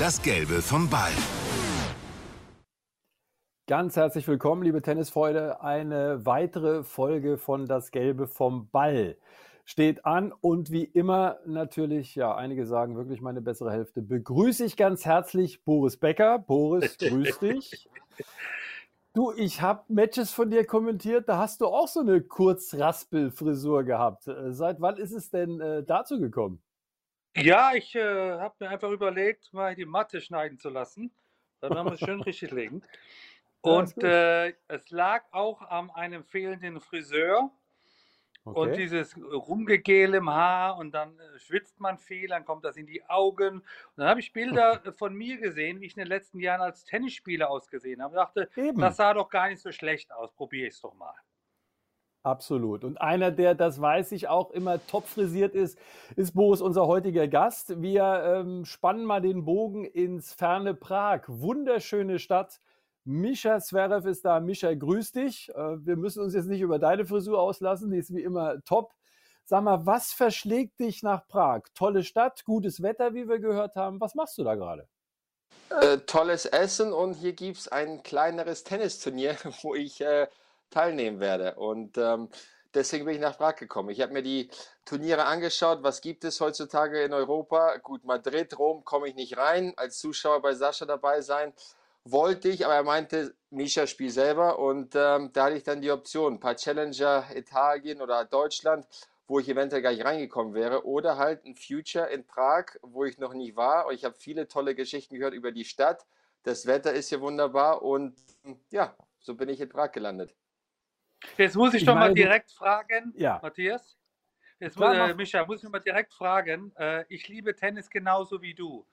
Das Gelbe vom Ball. Ganz herzlich willkommen, liebe Tennisfreunde. Eine weitere Folge von Das Gelbe vom Ball steht an und wie immer natürlich, ja, einige sagen wirklich meine bessere Hälfte, begrüße ich ganz herzlich Boris Becker. Boris, grüß dich. Du, ich habe Matches von dir kommentiert, da hast du auch so eine Kurzraspel-Frisur gehabt. Äh, seit wann ist es denn äh, dazu gekommen? Ja, ich äh, habe mir einfach überlegt, mal die Matte schneiden zu lassen. Dann werden wir es schön richtig legen. Und äh, es lag auch an einem fehlenden Friseur. Okay. Und dieses Rumgegel im Haar und dann äh, schwitzt man viel, dann kommt das in die Augen. Und dann habe ich Bilder von mir gesehen, wie ich in den letzten Jahren als Tennisspieler ausgesehen habe. Ich dachte, Eben. das sah doch gar nicht so schlecht aus, probiere ich es doch mal. Absolut. Und einer, der, das weiß ich, auch immer top frisiert ist, ist Boris, unser heutiger Gast. Wir ähm, spannen mal den Bogen ins ferne Prag. Wunderschöne Stadt Mischa Zverev ist da. Mischa, grüß dich. Äh, wir müssen uns jetzt nicht über deine Frisur auslassen, die ist wie immer top. Sag mal, was verschlägt dich nach Prag? Tolle Stadt, gutes Wetter, wie wir gehört haben. Was machst du da gerade? Äh, tolles Essen und hier gibt es ein kleineres Tennisturnier, wo ich äh, teilnehmen werde. Und ähm, deswegen bin ich nach Prag gekommen. Ich habe mir die Turniere angeschaut. Was gibt es heutzutage in Europa? Gut, Madrid, Rom komme ich nicht rein. Als Zuschauer bei Sascha dabei sein wollte ich, aber er meinte, Misha spiel selber und ähm, da hatte ich dann die Option, ein paar Challenger Italien oder Deutschland, wo ich eventuell gar nicht reingekommen wäre oder halt ein Future in Prag, wo ich noch nie war und ich habe viele tolle Geschichten gehört über die Stadt. Das Wetter ist hier wunderbar und ja, so bin ich in Prag gelandet. Jetzt muss ich, ich doch mal direkt fragen, ja. Matthias. Jetzt muss, äh, Micha, muss ich mal direkt fragen. Äh, ich liebe Tennis genauso wie du.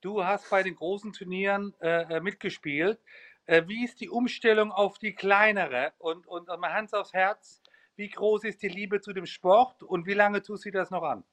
Du hast bei den großen Turnieren äh, äh, mitgespielt. Äh, wie ist die Umstellung auf die kleinere? Und, und mal Hans aufs Herz, wie groß ist die Liebe zu dem Sport und wie lange tust du das noch an?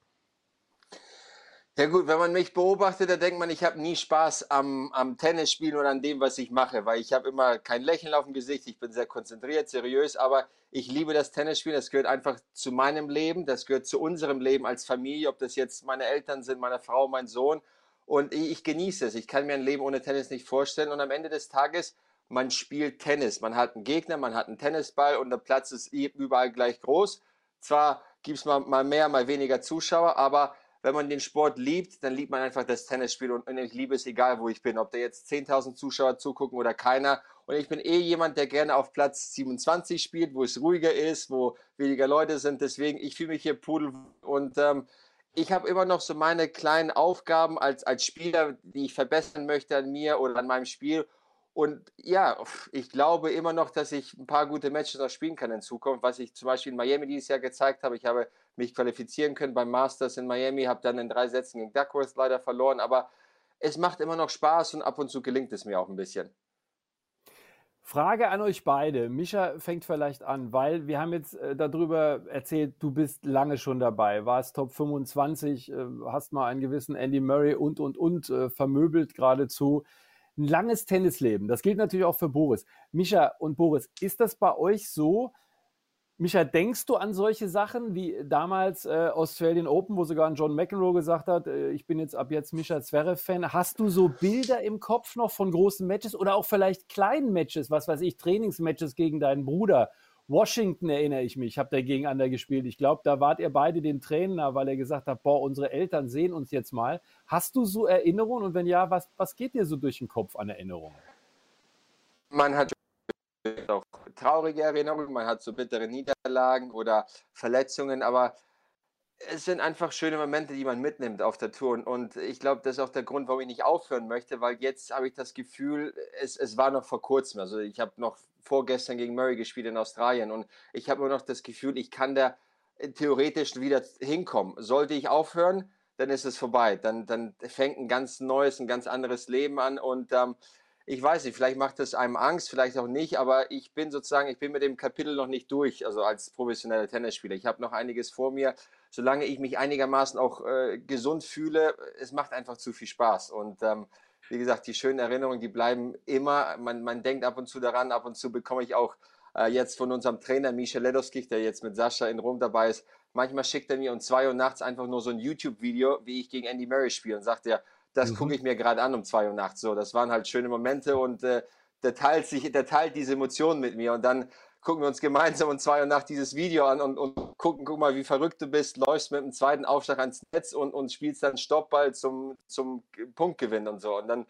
Ja gut, wenn man mich beobachtet, dann denkt man, ich habe nie Spaß am, am Tennisspielen oder an dem, was ich mache, weil ich habe immer kein Lächeln auf dem Gesicht, ich bin sehr konzentriert, seriös, aber ich liebe das Tennisspielen, das gehört einfach zu meinem Leben, das gehört zu unserem Leben als Familie, ob das jetzt meine Eltern sind, meine Frau, mein Sohn und ich genieße es. Ich kann mir ein Leben ohne Tennis nicht vorstellen. Und am Ende des Tages, man spielt Tennis. Man hat einen Gegner, man hat einen Tennisball und der Platz ist überall gleich groß. Zwar gibt es mal, mal mehr, mal weniger Zuschauer, aber wenn man den Sport liebt, dann liebt man einfach das Tennisspiel und ich liebe es egal, wo ich bin, ob da jetzt 10.000 Zuschauer zugucken oder keiner. Und ich bin eh jemand, der gerne auf Platz 27 spielt, wo es ruhiger ist, wo weniger Leute sind. Deswegen, ich fühle mich hier pudel und ähm, ich habe immer noch so meine kleinen Aufgaben als, als Spieler, die ich verbessern möchte an mir oder an meinem Spiel. Und ja, ich glaube immer noch, dass ich ein paar gute Matches noch spielen kann in Zukunft, was ich zum Beispiel in Miami dieses Jahr gezeigt habe. Ich habe mich qualifizieren können beim Masters in Miami, habe dann in drei Sätzen gegen Duckworth leider verloren, aber es macht immer noch Spaß und ab und zu gelingt es mir auch ein bisschen. Frage an euch beide. Mischa fängt vielleicht an, weil wir haben jetzt äh, darüber erzählt, du bist lange schon dabei, warst Top 25, äh, hast mal einen gewissen Andy Murray und, und, und äh, vermöbelt geradezu. Ein langes Tennisleben. Das gilt natürlich auch für Boris. Mischa und Boris, ist das bei euch so, Micha, denkst du an solche Sachen wie damals äh, Australian Open, wo sogar ein John McEnroe gesagt hat, äh, ich bin jetzt ab jetzt Micha Zverev-Fan. Hast du so Bilder im Kopf noch von großen Matches oder auch vielleicht kleinen Matches, was weiß ich, Trainingsmatches gegen deinen Bruder? Washington erinnere ich mich, ich habe da gegeneinander gespielt. Ich glaube, da wart ihr beide den Trainer, weil er gesagt hat, boah, unsere Eltern sehen uns jetzt mal. Hast du so Erinnerungen und wenn ja, was, was geht dir so durch den Kopf an Erinnerungen? Man hat auch traurige Erinnerungen, man hat so bittere Niederlagen oder Verletzungen, aber es sind einfach schöne Momente, die man mitnimmt auf der Tour. Und ich glaube, das ist auch der Grund, warum ich nicht aufhören möchte, weil jetzt habe ich das Gefühl, es, es war noch vor kurzem. Also ich habe noch vorgestern gegen Murray gespielt in Australien und ich habe nur noch das Gefühl, ich kann da theoretisch wieder hinkommen. Sollte ich aufhören, dann ist es vorbei. Dann, dann fängt ein ganz neues, ein ganz anderes Leben an und ähm, ich weiß nicht, vielleicht macht es einem Angst, vielleicht auch nicht, aber ich bin sozusagen, ich bin mit dem Kapitel noch nicht durch, also als professioneller Tennisspieler. Ich habe noch einiges vor mir. Solange ich mich einigermaßen auch äh, gesund fühle, es macht einfach zu viel Spaß. Und ähm, wie gesagt, die schönen Erinnerungen, die bleiben immer. Man, man denkt ab und zu daran, ab und zu bekomme ich auch äh, jetzt von unserem Trainer Michel Ledowskich, der jetzt mit Sascha in Rom dabei ist, manchmal schickt er mir um zwei Uhr nachts einfach nur so ein YouTube-Video, wie ich gegen Andy Murray spiele und sagt er, das mhm. gucke ich mir gerade an um zwei Uhr nachts. So, das waren halt schöne Momente und äh, der teilt sich, der teilt diese Emotionen mit mir und dann gucken wir uns gemeinsam um zwei Uhr nachts dieses Video an und, und gucken, guck mal, wie verrückt du bist, läufst mit dem zweiten Aufschlag ans Netz und, und spielst dann Stoppball zum, zum Punktgewinn und so. Und dann,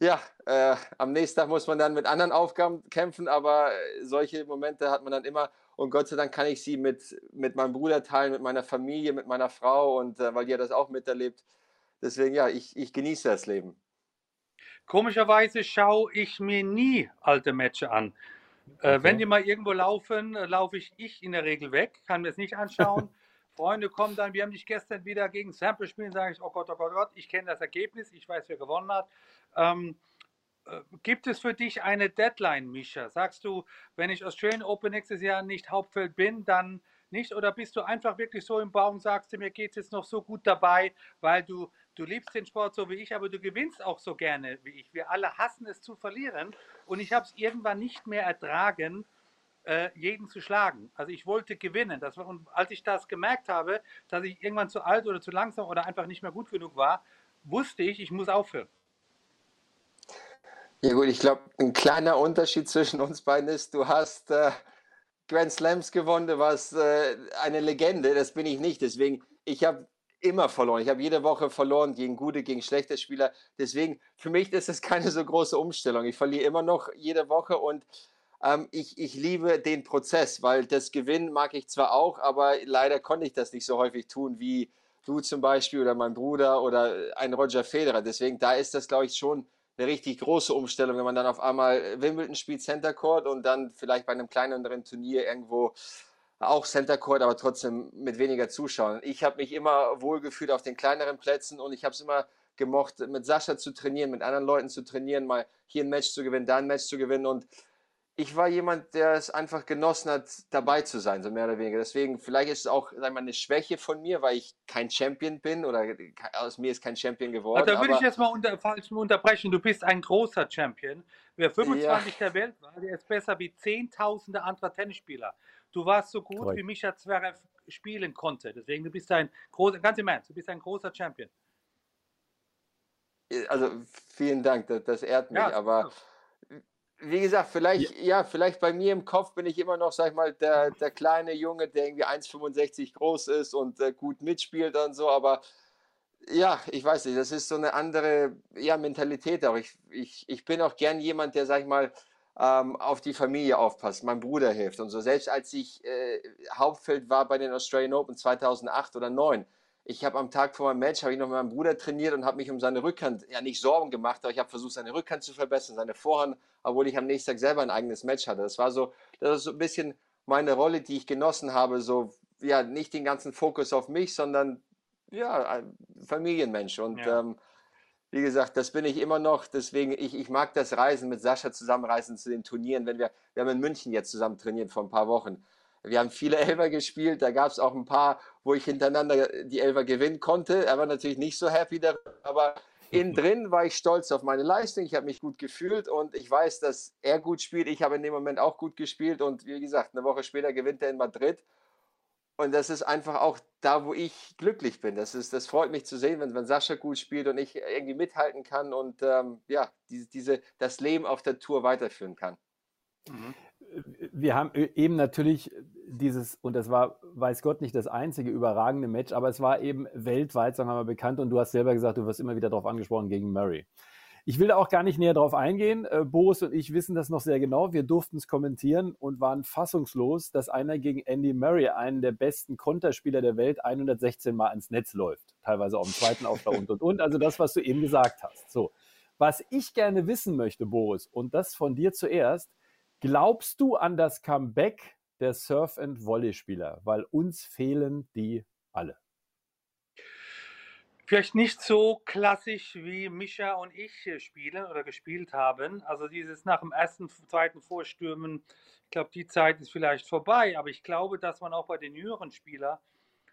ja, äh, am nächsten Tag muss man dann mit anderen Aufgaben kämpfen, aber solche Momente hat man dann immer. Und Gott sei Dank kann ich sie mit, mit meinem Bruder teilen, mit meiner Familie, mit meiner Frau und äh, weil die ja das auch miterlebt. Deswegen, ja, ich, ich genieße das Leben. Komischerweise schaue ich mir nie alte Matches an. Äh, okay. wenn die mal irgendwo laufen, äh, laufe ich, ich in der Regel weg, kann mir es nicht anschauen. Freunde kommen dann, wir haben dich gestern wieder gegen Sample spielen, sage ich, oh Gott, oh Gott, oh Gott, ich kenne das Ergebnis, ich weiß, wer gewonnen hat. Ähm, äh, gibt es für dich eine Deadline, Mischa? Sagst du, wenn ich Australian Open nächstes Jahr nicht Hauptfeld bin, dann nicht? Oder bist du einfach wirklich so im Baum, sagst du, mir geht es jetzt noch so gut dabei, weil du du liebst den Sport so wie ich, aber du gewinnst auch so gerne wie ich. Wir alle hassen es zu verlieren und ich habe es irgendwann nicht mehr ertragen, äh, jeden zu schlagen. Also ich wollte gewinnen. Das war, und als ich das gemerkt habe, dass ich irgendwann zu alt oder zu langsam oder einfach nicht mehr gut genug war, wusste ich, ich muss aufhören. Ja gut, ich glaube, ein kleiner Unterschied zwischen uns beiden ist, du hast äh, Grand Slams gewonnen, du warst äh, eine Legende, das bin ich nicht. Deswegen, ich habe immer verloren. Ich habe jede Woche verloren gegen gute, gegen schlechte Spieler. Deswegen, für mich ist es keine so große Umstellung. Ich verliere immer noch jede Woche und ähm, ich, ich liebe den Prozess, weil das Gewinnen mag ich zwar auch, aber leider konnte ich das nicht so häufig tun wie du zum Beispiel oder mein Bruder oder ein Roger Federer. Deswegen, da ist das, glaube ich, schon eine richtig große Umstellung, wenn man dann auf einmal Wimbledon spielt, Center Court und dann vielleicht bei einem kleineren Turnier irgendwo auch Center Court, aber trotzdem mit weniger Zuschauern. Ich habe mich immer wohlgefühlt auf den kleineren Plätzen und ich habe es immer gemocht, mit Sascha zu trainieren, mit anderen Leuten zu trainieren, mal hier ein Match zu gewinnen, da ein Match zu gewinnen und ich war jemand, der es einfach genossen hat, dabei zu sein, so mehr oder weniger. Deswegen, vielleicht ist es auch wir, mal, eine Schwäche von mir, weil ich kein Champion bin oder aus mir ist kein Champion geworden. Also, da würde ich jetzt mal unter, falsch unterbrechen. Du bist ein großer Champion. Wer 25 ja. der Welt war, der ist besser wie Zehntausende anderer Tennisspieler. Du warst so gut, Correct. wie Mischa Zverev spielen konnte. Deswegen, du bist ein großer, ganz im Ernst, du bist ein großer Champion. Also vielen Dank, das, das ehrt mich, ja, aber wie gesagt, vielleicht, ja. ja. vielleicht bei mir im Kopf bin ich immer noch, sag ich mal, der, der kleine Junge, der irgendwie 1,65 groß ist und äh, gut mitspielt und so, aber ja, ich weiß nicht, das ist so eine andere ja, Mentalität auch. Ich, ich, ich bin auch gern jemand, der, sag ich mal, ähm, auf die Familie aufpasst, mein Bruder hilft und so. Selbst als ich äh, Hauptfeld war bei den Australian Open 2008 oder 2009, ich habe am Tag vor meinem Match, habe ich noch mit meinem Bruder trainiert und habe mich um seine Rückhand, ja nicht Sorgen gemacht, aber ich habe versucht, seine Rückhand zu verbessern, seine Vorhand, obwohl ich am nächsten Tag selber ein eigenes Match hatte. Das war so, das ist so ein bisschen meine Rolle, die ich genossen habe, so, ja, nicht den ganzen Fokus auf mich, sondern, ja, ein Familienmensch und, ja. ähm, wie gesagt, das bin ich immer noch. Deswegen, ich, ich mag das Reisen mit Sascha zusammenreisen zu den Turnieren. Wenn wir, wir haben in München jetzt zusammen trainiert vor ein paar Wochen. Wir haben viele Elfer gespielt. Da gab es auch ein paar, wo ich hintereinander die Elfer gewinnen konnte. Er war natürlich nicht so happy darüber, aber innen drin war ich stolz auf meine Leistung. Ich habe mich gut gefühlt und ich weiß, dass er gut spielt. Ich habe in dem Moment auch gut gespielt und wie gesagt, eine Woche später gewinnt er in Madrid. Und das ist einfach auch da, wo ich glücklich bin. Das, ist, das freut mich zu sehen, wenn, wenn Sascha gut spielt und ich irgendwie mithalten kann und ähm, ja, diese, diese, das Leben auf der Tour weiterführen kann. Mhm. Wir haben eben natürlich dieses, und das war, weiß Gott, nicht das einzige überragende Match, aber es war eben weltweit, sagen wir mal, bekannt und du hast selber gesagt, du wirst immer wieder darauf angesprochen gegen Murray. Ich will da auch gar nicht näher drauf eingehen. Äh, Boris und ich wissen das noch sehr genau. Wir durften es kommentieren und waren fassungslos, dass einer gegen Andy Murray, einen der besten Konterspieler der Welt, 116 Mal ans Netz läuft. Teilweise auch im zweiten Aufbau und und und. Also das, was du eben gesagt hast. So. Was ich gerne wissen möchte, Boris, und das von dir zuerst, glaubst du an das Comeback der Surf-and-Volley-Spieler? Weil uns fehlen die alle. Vielleicht nicht so klassisch wie Mischa und ich spielen oder gespielt haben. Also dieses nach dem ersten, zweiten Vorstürmen, ich glaube, die Zeit ist vielleicht vorbei, aber ich glaube, dass man auch bei den jüngeren Spielern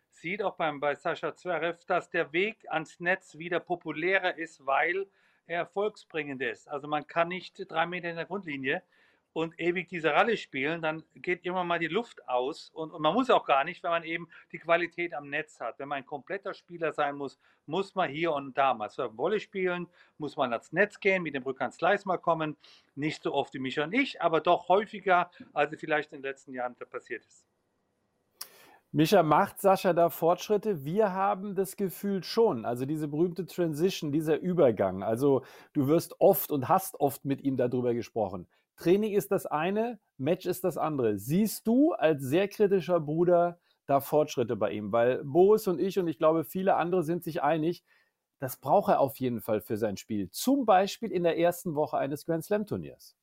sieht, auch beim, bei Sascha Zverev, dass der Weg ans Netz wieder populärer ist, weil er erfolgsbringend ist. Also man kann nicht drei Meter in der Grundlinie und ewig diese Ralle spielen, dann geht immer mal die Luft aus. Und, und, man muss auch gar nicht, wenn man eben die Qualität am Netz hat. Wenn man ein kompletter Spieler sein muss, muss man hier und da mal Surfen spielen, muss man ans Netz gehen, mit dem Rückhand-Slice mal kommen. Nicht so oft wie Micha und ich, aber doch häufiger, als es vielleicht in den letzten Jahren passiert ist. Micha, macht Sascha da Fortschritte? Wir haben das Gefühl schon. Also diese berühmte Transition, dieser Übergang. Also du wirst oft und hast oft mit ihm darüber gesprochen. Training ist das eine, Match ist das andere. Siehst du als sehr kritischer Bruder da Fortschritte bei ihm? Weil Boris und ich und ich glaube viele andere sind sich einig, das braucht er auf jeden Fall für sein Spiel. Zum Beispiel in der ersten Woche eines Grand Slam Turniers.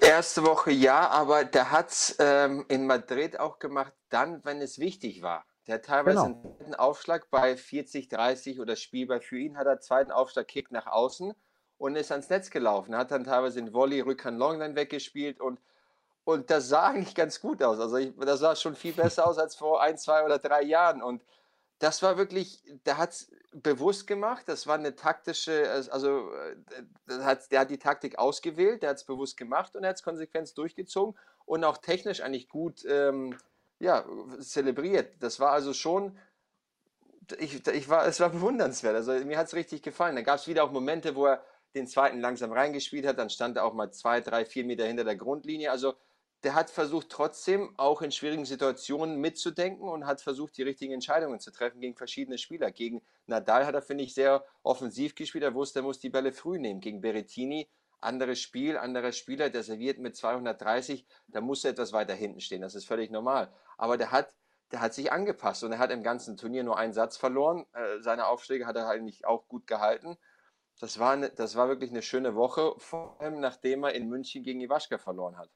Erste Woche ja, aber der hat es ähm, in Madrid auch gemacht, dann, wenn es wichtig war. Der hat teilweise genau. einen Aufschlag bei 40, 30 oder spielbar für ihn, hat er zweiten Aufschlag Kick nach außen und ist ans Netz gelaufen. Hat dann teilweise den Volley Rückhand Longline weggespielt und, und das sah eigentlich ganz gut aus. Also ich, das sah schon viel besser aus als vor ein, zwei oder drei Jahren. Und das war wirklich, der hat es bewusst gemacht. Das war eine taktische, also hat, der hat die Taktik ausgewählt, der hat es bewusst gemacht und er hat es konsequent durchgezogen und auch technisch eigentlich gut ähm, ja, zelebriert. Das war also schon, ich, ich war, es war bewundernswert. Also mir hat es richtig gefallen. Da gab es wieder auch Momente, wo er den zweiten langsam reingespielt hat, dann stand er auch mal zwei, drei, vier Meter hinter der Grundlinie. Also der hat versucht trotzdem auch in schwierigen Situationen mitzudenken und hat versucht, die richtigen Entscheidungen zu treffen gegen verschiedene Spieler. Gegen Nadal hat er, finde ich, sehr offensiv gespielt. Er wusste, er muss die Bälle früh nehmen. Gegen Berettini, anderes Spiel, anderer Spieler, der serviert mit 230, da muss er etwas weiter hinten stehen. Das ist völlig normal. Aber der hat, der hat sich angepasst und er hat im ganzen Turnier nur einen Satz verloren. Äh, seine Aufschläge hat er eigentlich auch gut gehalten. Das war, eine, das war wirklich eine schöne Woche, vor allem nachdem er in München gegen Iwaschka verloren hat.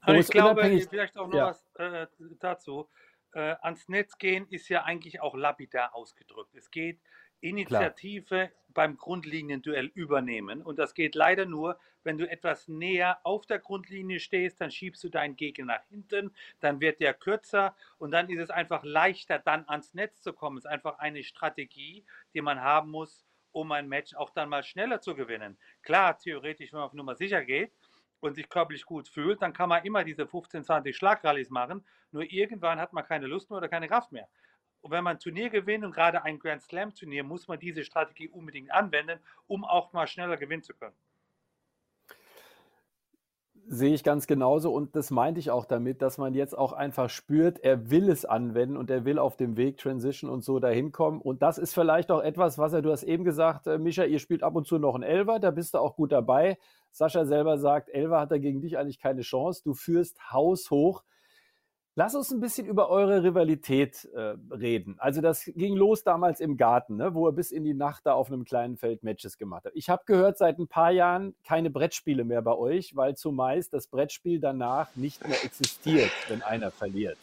Also ich glaube, vielleicht auch noch ja. was äh, dazu. Äh, ans Netz gehen ist ja eigentlich auch lapidar ausgedrückt. Es geht Initiative Klar. beim grundlegenden Duell übernehmen. Und das geht leider nur, wenn du etwas näher auf der Grundlinie stehst, dann schiebst du deinen Gegner nach hinten, dann wird der kürzer und dann ist es einfach leichter, dann ans Netz zu kommen. Es ist einfach eine Strategie, die man haben muss, um ein Match auch dann mal schneller zu gewinnen. Klar, theoretisch, wenn man auf Nummer sicher geht und sich körperlich gut fühlt, dann kann man immer diese 15, 20 Schlagrallies machen. Nur irgendwann hat man keine Lust mehr oder keine Kraft mehr. Und wenn man ein Turnier gewinnt und gerade ein Grand Slam Turnier, muss man diese Strategie unbedingt anwenden, um auch mal schneller gewinnen zu können. Sehe ich ganz genauso und das meinte ich auch damit, dass man jetzt auch einfach spürt, er will es anwenden und er will auf dem Weg Transition und so dahin kommen. Und das ist vielleicht auch etwas, was er, du hast eben gesagt, äh, Micha, ihr spielt ab und zu noch ein Elver, da bist du auch gut dabei. Sascha selber sagt, Elver hat er gegen dich eigentlich keine Chance. Du führst haushoch. Lass uns ein bisschen über eure Rivalität äh, reden. Also das ging los damals im Garten, ne, wo er bis in die Nacht da auf einem kleinen Feld Matches gemacht hat. Ich habe gehört, seit ein paar Jahren keine Brettspiele mehr bei euch, weil zumeist das Brettspiel danach nicht mehr existiert, wenn einer verliert.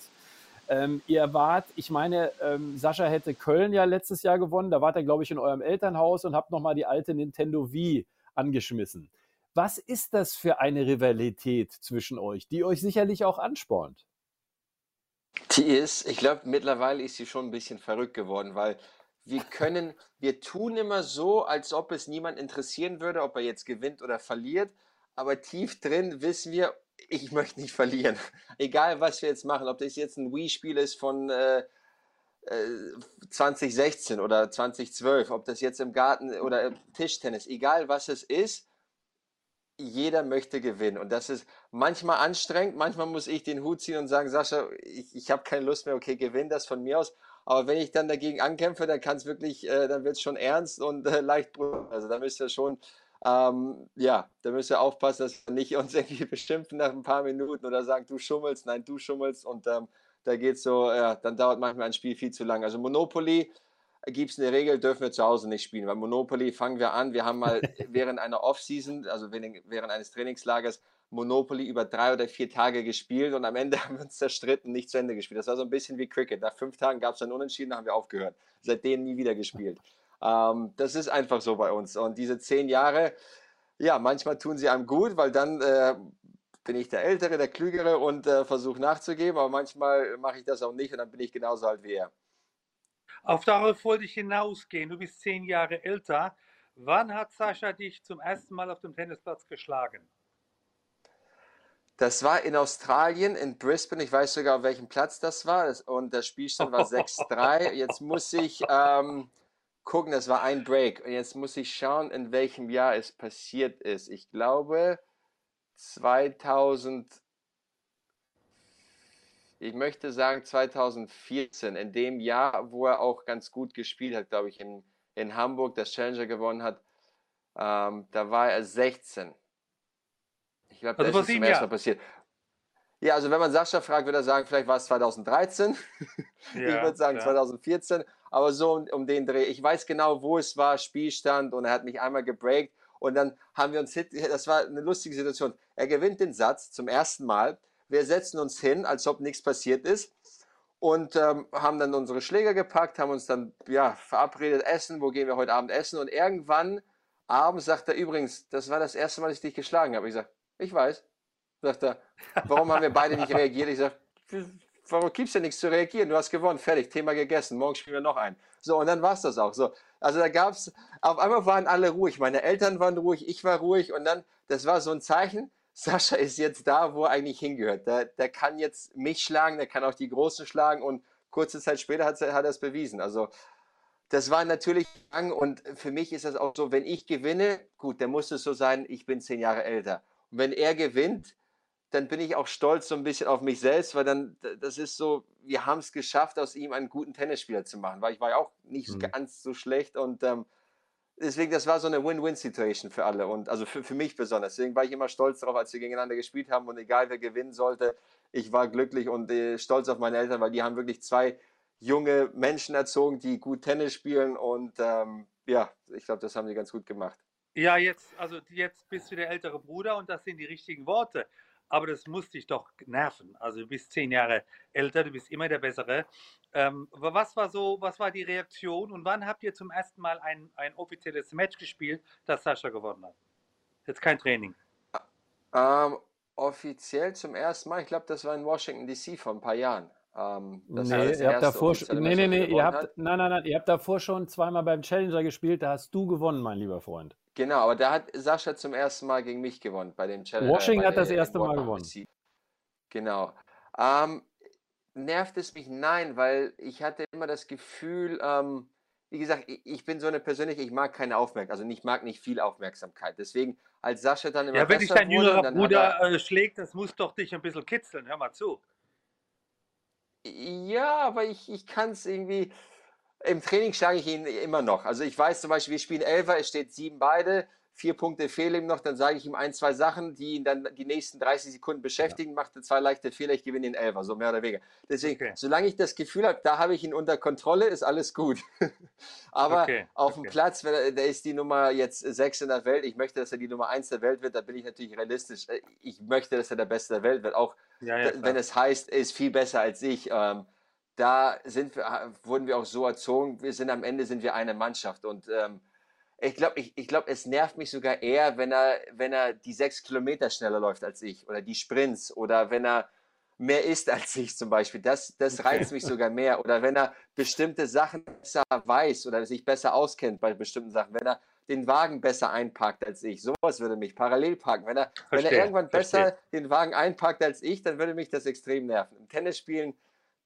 Ähm, ihr wart, ich meine, ähm, Sascha hätte Köln ja letztes Jahr gewonnen, da wart ihr, glaube ich, in eurem Elternhaus und habt nochmal die alte Nintendo Wii angeschmissen. Was ist das für eine Rivalität zwischen euch, die euch sicherlich auch anspornt? Die ist, ich glaube, mittlerweile ist sie schon ein bisschen verrückt geworden, weil wir können, wir tun immer so, als ob es niemand interessieren würde, ob er jetzt gewinnt oder verliert, aber tief drin wissen wir, ich möchte nicht verlieren. Egal, was wir jetzt machen, ob das jetzt ein Wii-Spiel ist von äh, äh, 2016 oder 2012, ob das jetzt im Garten oder Tischtennis, egal was es ist, jeder möchte gewinnen. Und das ist manchmal anstrengend. Manchmal muss ich den Hut ziehen und sagen, Sascha, ich, ich habe keine Lust mehr, okay, gewinn das von mir aus. Aber wenn ich dann dagegen ankämpfe, dann kann es wirklich, äh, dann wird es schon ernst und äh, leicht Also da müsst ihr schon, ähm, ja, da müsst ihr aufpassen, dass wir nicht uns irgendwie beschimpfen nach ein paar Minuten oder sagen, du schummelst, nein, du schummelst. Und ähm, da geht so, ja, dann dauert manchmal ein Spiel viel zu lang. Also Monopoly, gibt es eine Regel, dürfen wir zu Hause nicht spielen. Weil Monopoly fangen wir an. Wir haben mal während einer Off-Season, also während eines Trainingslagers, Monopoly über drei oder vier Tage gespielt und am Ende haben wir uns zerstritten, nicht zu Ende gespielt. Das war so ein bisschen wie Cricket. Nach fünf Tagen gab es dann Unentschieden, haben wir aufgehört. Seitdem nie wieder gespielt. Ähm, das ist einfach so bei uns. Und diese zehn Jahre, ja, manchmal tun sie einem gut, weil dann äh, bin ich der Ältere, der Klügere und äh, versuche nachzugeben, aber manchmal mache ich das auch nicht und dann bin ich genauso alt wie er. Auf darauf wollte ich hinausgehen. Du bist zehn Jahre älter. wann hat Sascha dich zum ersten Mal auf dem Tennisplatz geschlagen? Das war in Australien, in Brisbane. Ich weiß sogar, auf welchem Platz das war. Und der Spielstand war 6-3. Jetzt muss ich ähm, gucken, das war ein Break. Und jetzt muss ich schauen, in welchem Jahr es passiert ist. Ich glaube 2000, ich möchte sagen 2014, in dem Jahr, wo er auch ganz gut gespielt hat, glaube ich, in, in Hamburg, das Challenger gewonnen hat. Ähm, da war er 16. Ich glaube, also das ist zum ersten Mal passiert. Ja, also wenn man Sascha fragt, würde er sagen, vielleicht war es 2013. Ja, ich würde sagen ja. 2014. Aber so um, um, den Dreh. Ich weiß genau, wo es war, Spielstand und er hat mich einmal gebreakt und dann haben wir uns, das war eine lustige Situation. Er gewinnt den Satz zum ersten Mal. Wir setzen uns hin, als ob nichts passiert ist und ähm, haben dann unsere Schläger gepackt, haben uns dann ja, verabredet, essen, wo gehen wir heute Abend essen und irgendwann abends sagt er übrigens, das war das erste Mal, dass ich dich geschlagen habe. Ich sage, ich weiß. Sagt er, warum haben wir beide nicht reagiert? Ich sage, warum gibt es ja nichts zu reagieren? Du hast gewonnen, fertig, Thema gegessen, morgen spielen wir noch ein. So, und dann war es das auch. So, also da gab es, auf einmal waren alle ruhig. Meine Eltern waren ruhig, ich war ruhig und dann, das war so ein Zeichen, Sascha ist jetzt da, wo er eigentlich hingehört. Der, der kann jetzt mich schlagen, der kann auch die Großen schlagen und kurze Zeit später hat, hat er es bewiesen. Also das war natürlich lang und für mich ist das auch so, wenn ich gewinne, gut, dann muss es so sein, ich bin zehn Jahre älter. Und wenn er gewinnt, dann bin ich auch stolz so ein bisschen auf mich selbst, weil dann, das ist so, wir haben es geschafft, aus ihm einen guten Tennisspieler zu machen, weil ich war ja auch nicht mhm. ganz so schlecht und ähm, deswegen, das war so eine Win-Win-Situation für alle und also für, für mich besonders. Deswegen war ich immer stolz darauf, als wir gegeneinander gespielt haben und egal wer gewinnen sollte, ich war glücklich und äh, stolz auf meine Eltern, weil die haben wirklich zwei junge Menschen erzogen, die gut Tennis spielen und ähm, ja, ich glaube, das haben sie ganz gut gemacht. Ja, jetzt, also jetzt bist du der ältere Bruder und das sind die richtigen Worte. Aber das muss dich doch nerven. Also du bist zehn Jahre älter, du bist immer der Bessere. Ähm, was war so, was war die Reaktion und wann habt ihr zum ersten Mal ein, ein offizielles Match gespielt, das Sascha gewonnen hat? Jetzt kein Training. Ähm, offiziell zum ersten Mal, ich glaube, das war in Washington DC vor ein paar Jahren. Ähm, nee, ihr habt davor schon, nee, nee, nee, ihr habt, nein, nein, nein, ihr habt davor schon zweimal beim Challenger gespielt, da hast du gewonnen, mein lieber Freund. Genau, aber da hat Sascha zum ersten Mal gegen mich gewonnen bei dem Challenger. Washington hat das erste Mal gewonnen. Genau. Ähm, nervt es mich? Nein, weil ich hatte immer das Gefühl, ähm, wie gesagt, ich bin so eine Persönlichkeit, ich mag keine Aufmerksamkeit, also ich mag nicht viel Aufmerksamkeit. Deswegen, als Sascha dann immer Ja, wenn dich dein jüngerer Bruder er, äh, schlägt, das muss doch dich ein bisschen kitzeln, hör mal zu. Ja, aber ich, ich kann es irgendwie. Im Training schlage ich ihn immer noch. Also ich weiß zum Beispiel, wir spielen Elfer, es steht sieben beide, vier Punkte fehlen ihm noch, dann sage ich ihm ein, zwei Sachen, die ihn dann die nächsten 30 Sekunden beschäftigen, ja. macht er zwei leichte Fehler, ich gewinne den Elfer, so mehr oder weniger. Deswegen, okay. solange ich das Gefühl habe, da habe ich ihn unter Kontrolle, ist alles gut. Aber okay. auf okay. dem Platz, wenn er, der ist die Nummer jetzt sechs in der Welt, ich möchte, dass er die Nummer eins der Welt wird, da bin ich natürlich realistisch. Ich möchte, dass er der Beste der Welt wird, auch ja, ja, wenn es heißt, er ist viel besser als ich. Ähm, da sind wir, wurden wir auch so erzogen, wir sind am Ende sind wir eine Mannschaft und ähm, ich glaube, ich, ich glaub, es nervt mich sogar eher, wenn er, wenn er die sechs Kilometer schneller läuft als ich oder die Sprints oder wenn er mehr isst als ich zum Beispiel. Das, das reizt mich sogar mehr. Oder wenn er bestimmte Sachen besser weiß oder sich besser auskennt bei bestimmten Sachen. Wenn er den Wagen besser einpackt als ich. Sowas würde mich parallel parken. Wenn er, verstehe, wenn er irgendwann besser verstehe. den Wagen einpackt als ich, dann würde mich das extrem nerven. Im Tennisspielen,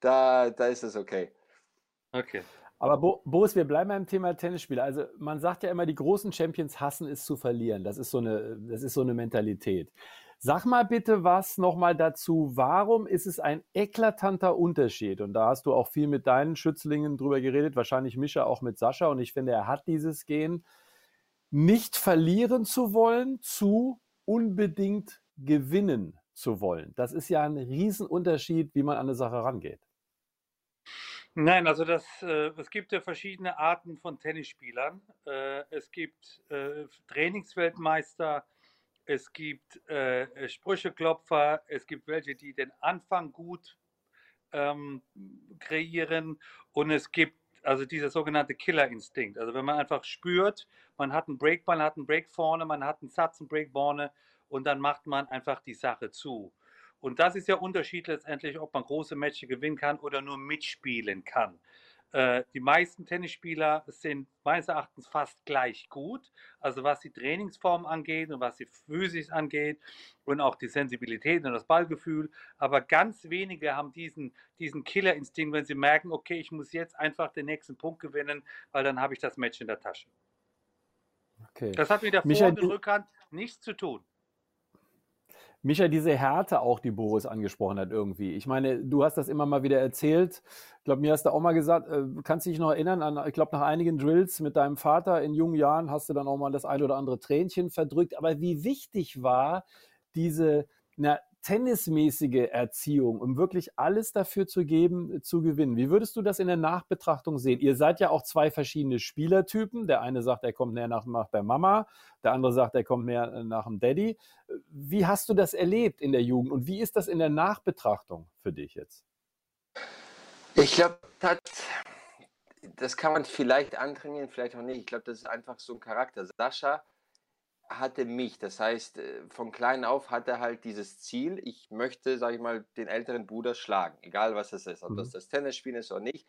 da, da ist es okay. Okay. Aber Bo Boris, wir bleiben beim Thema Tennisspiel. Also man sagt ja immer, die großen Champions hassen es zu verlieren. Das ist so eine, das ist so eine Mentalität. Sag mal bitte was nochmal dazu. Warum ist es ein eklatanter Unterschied? Und da hast du auch viel mit deinen Schützlingen drüber geredet, wahrscheinlich Mischa auch mit Sascha. Und ich finde, er hat dieses Gen nicht verlieren zu wollen, zu unbedingt gewinnen zu wollen. Das ist ja ein Riesenunterschied, wie man an eine Sache rangeht. Nein, also das, äh, es gibt ja verschiedene Arten von Tennisspielern. Äh, es gibt äh, Trainingsweltmeister, es gibt äh, Sprücheklopfer, es gibt welche, die den Anfang gut ähm, kreieren und es gibt also dieser sogenannte Killerinstinkt. Also wenn man einfach spürt, man hat einen Break, man hat einen Break vorne, man hat einen Satz, einen Break vorne und dann macht man einfach die Sache zu. Und das ist ja Unterschied letztendlich, ob man große Matches gewinnen kann oder nur mitspielen kann. Äh, die meisten Tennisspieler sind meines Erachtens fast gleich gut, also was die Trainingsform angeht und was die Physis angeht und auch die Sensibilität und das Ballgefühl. Aber ganz wenige haben diesen, diesen Killerinstinkt, wenn sie merken, okay, ich muss jetzt einfach den nächsten Punkt gewinnen, weil dann habe ich das Match in der Tasche. Okay. Das hat mit der Vor- und Rückhand nichts zu tun. Micha, diese Härte auch, die Boris angesprochen hat irgendwie. Ich meine, du hast das immer mal wieder erzählt. Ich glaube, mir hast du auch mal gesagt, äh, kannst dich noch erinnern an, ich glaube, nach einigen Drills mit deinem Vater in jungen Jahren hast du dann auch mal das ein oder andere Tränchen verdrückt. Aber wie wichtig war diese, na, tennismäßige Erziehung, um wirklich alles dafür zu geben, zu gewinnen. Wie würdest du das in der Nachbetrachtung sehen? Ihr seid ja auch zwei verschiedene Spielertypen. Der eine sagt, er kommt näher nach, nach der Mama, der andere sagt, er kommt mehr äh, nach dem Daddy. Wie hast du das erlebt in der Jugend und wie ist das in der Nachbetrachtung für dich jetzt? Ich glaube, das, das kann man vielleicht antrainieren, vielleicht auch nicht. Ich glaube, das ist einfach so ein Charakter. Sascha hatte mich. Das heißt, äh, von klein auf hatte er halt dieses Ziel, ich möchte, sage ich mal, den älteren Bruder schlagen, egal was es ist, ob mhm. das das Tennisspielen ist oder nicht.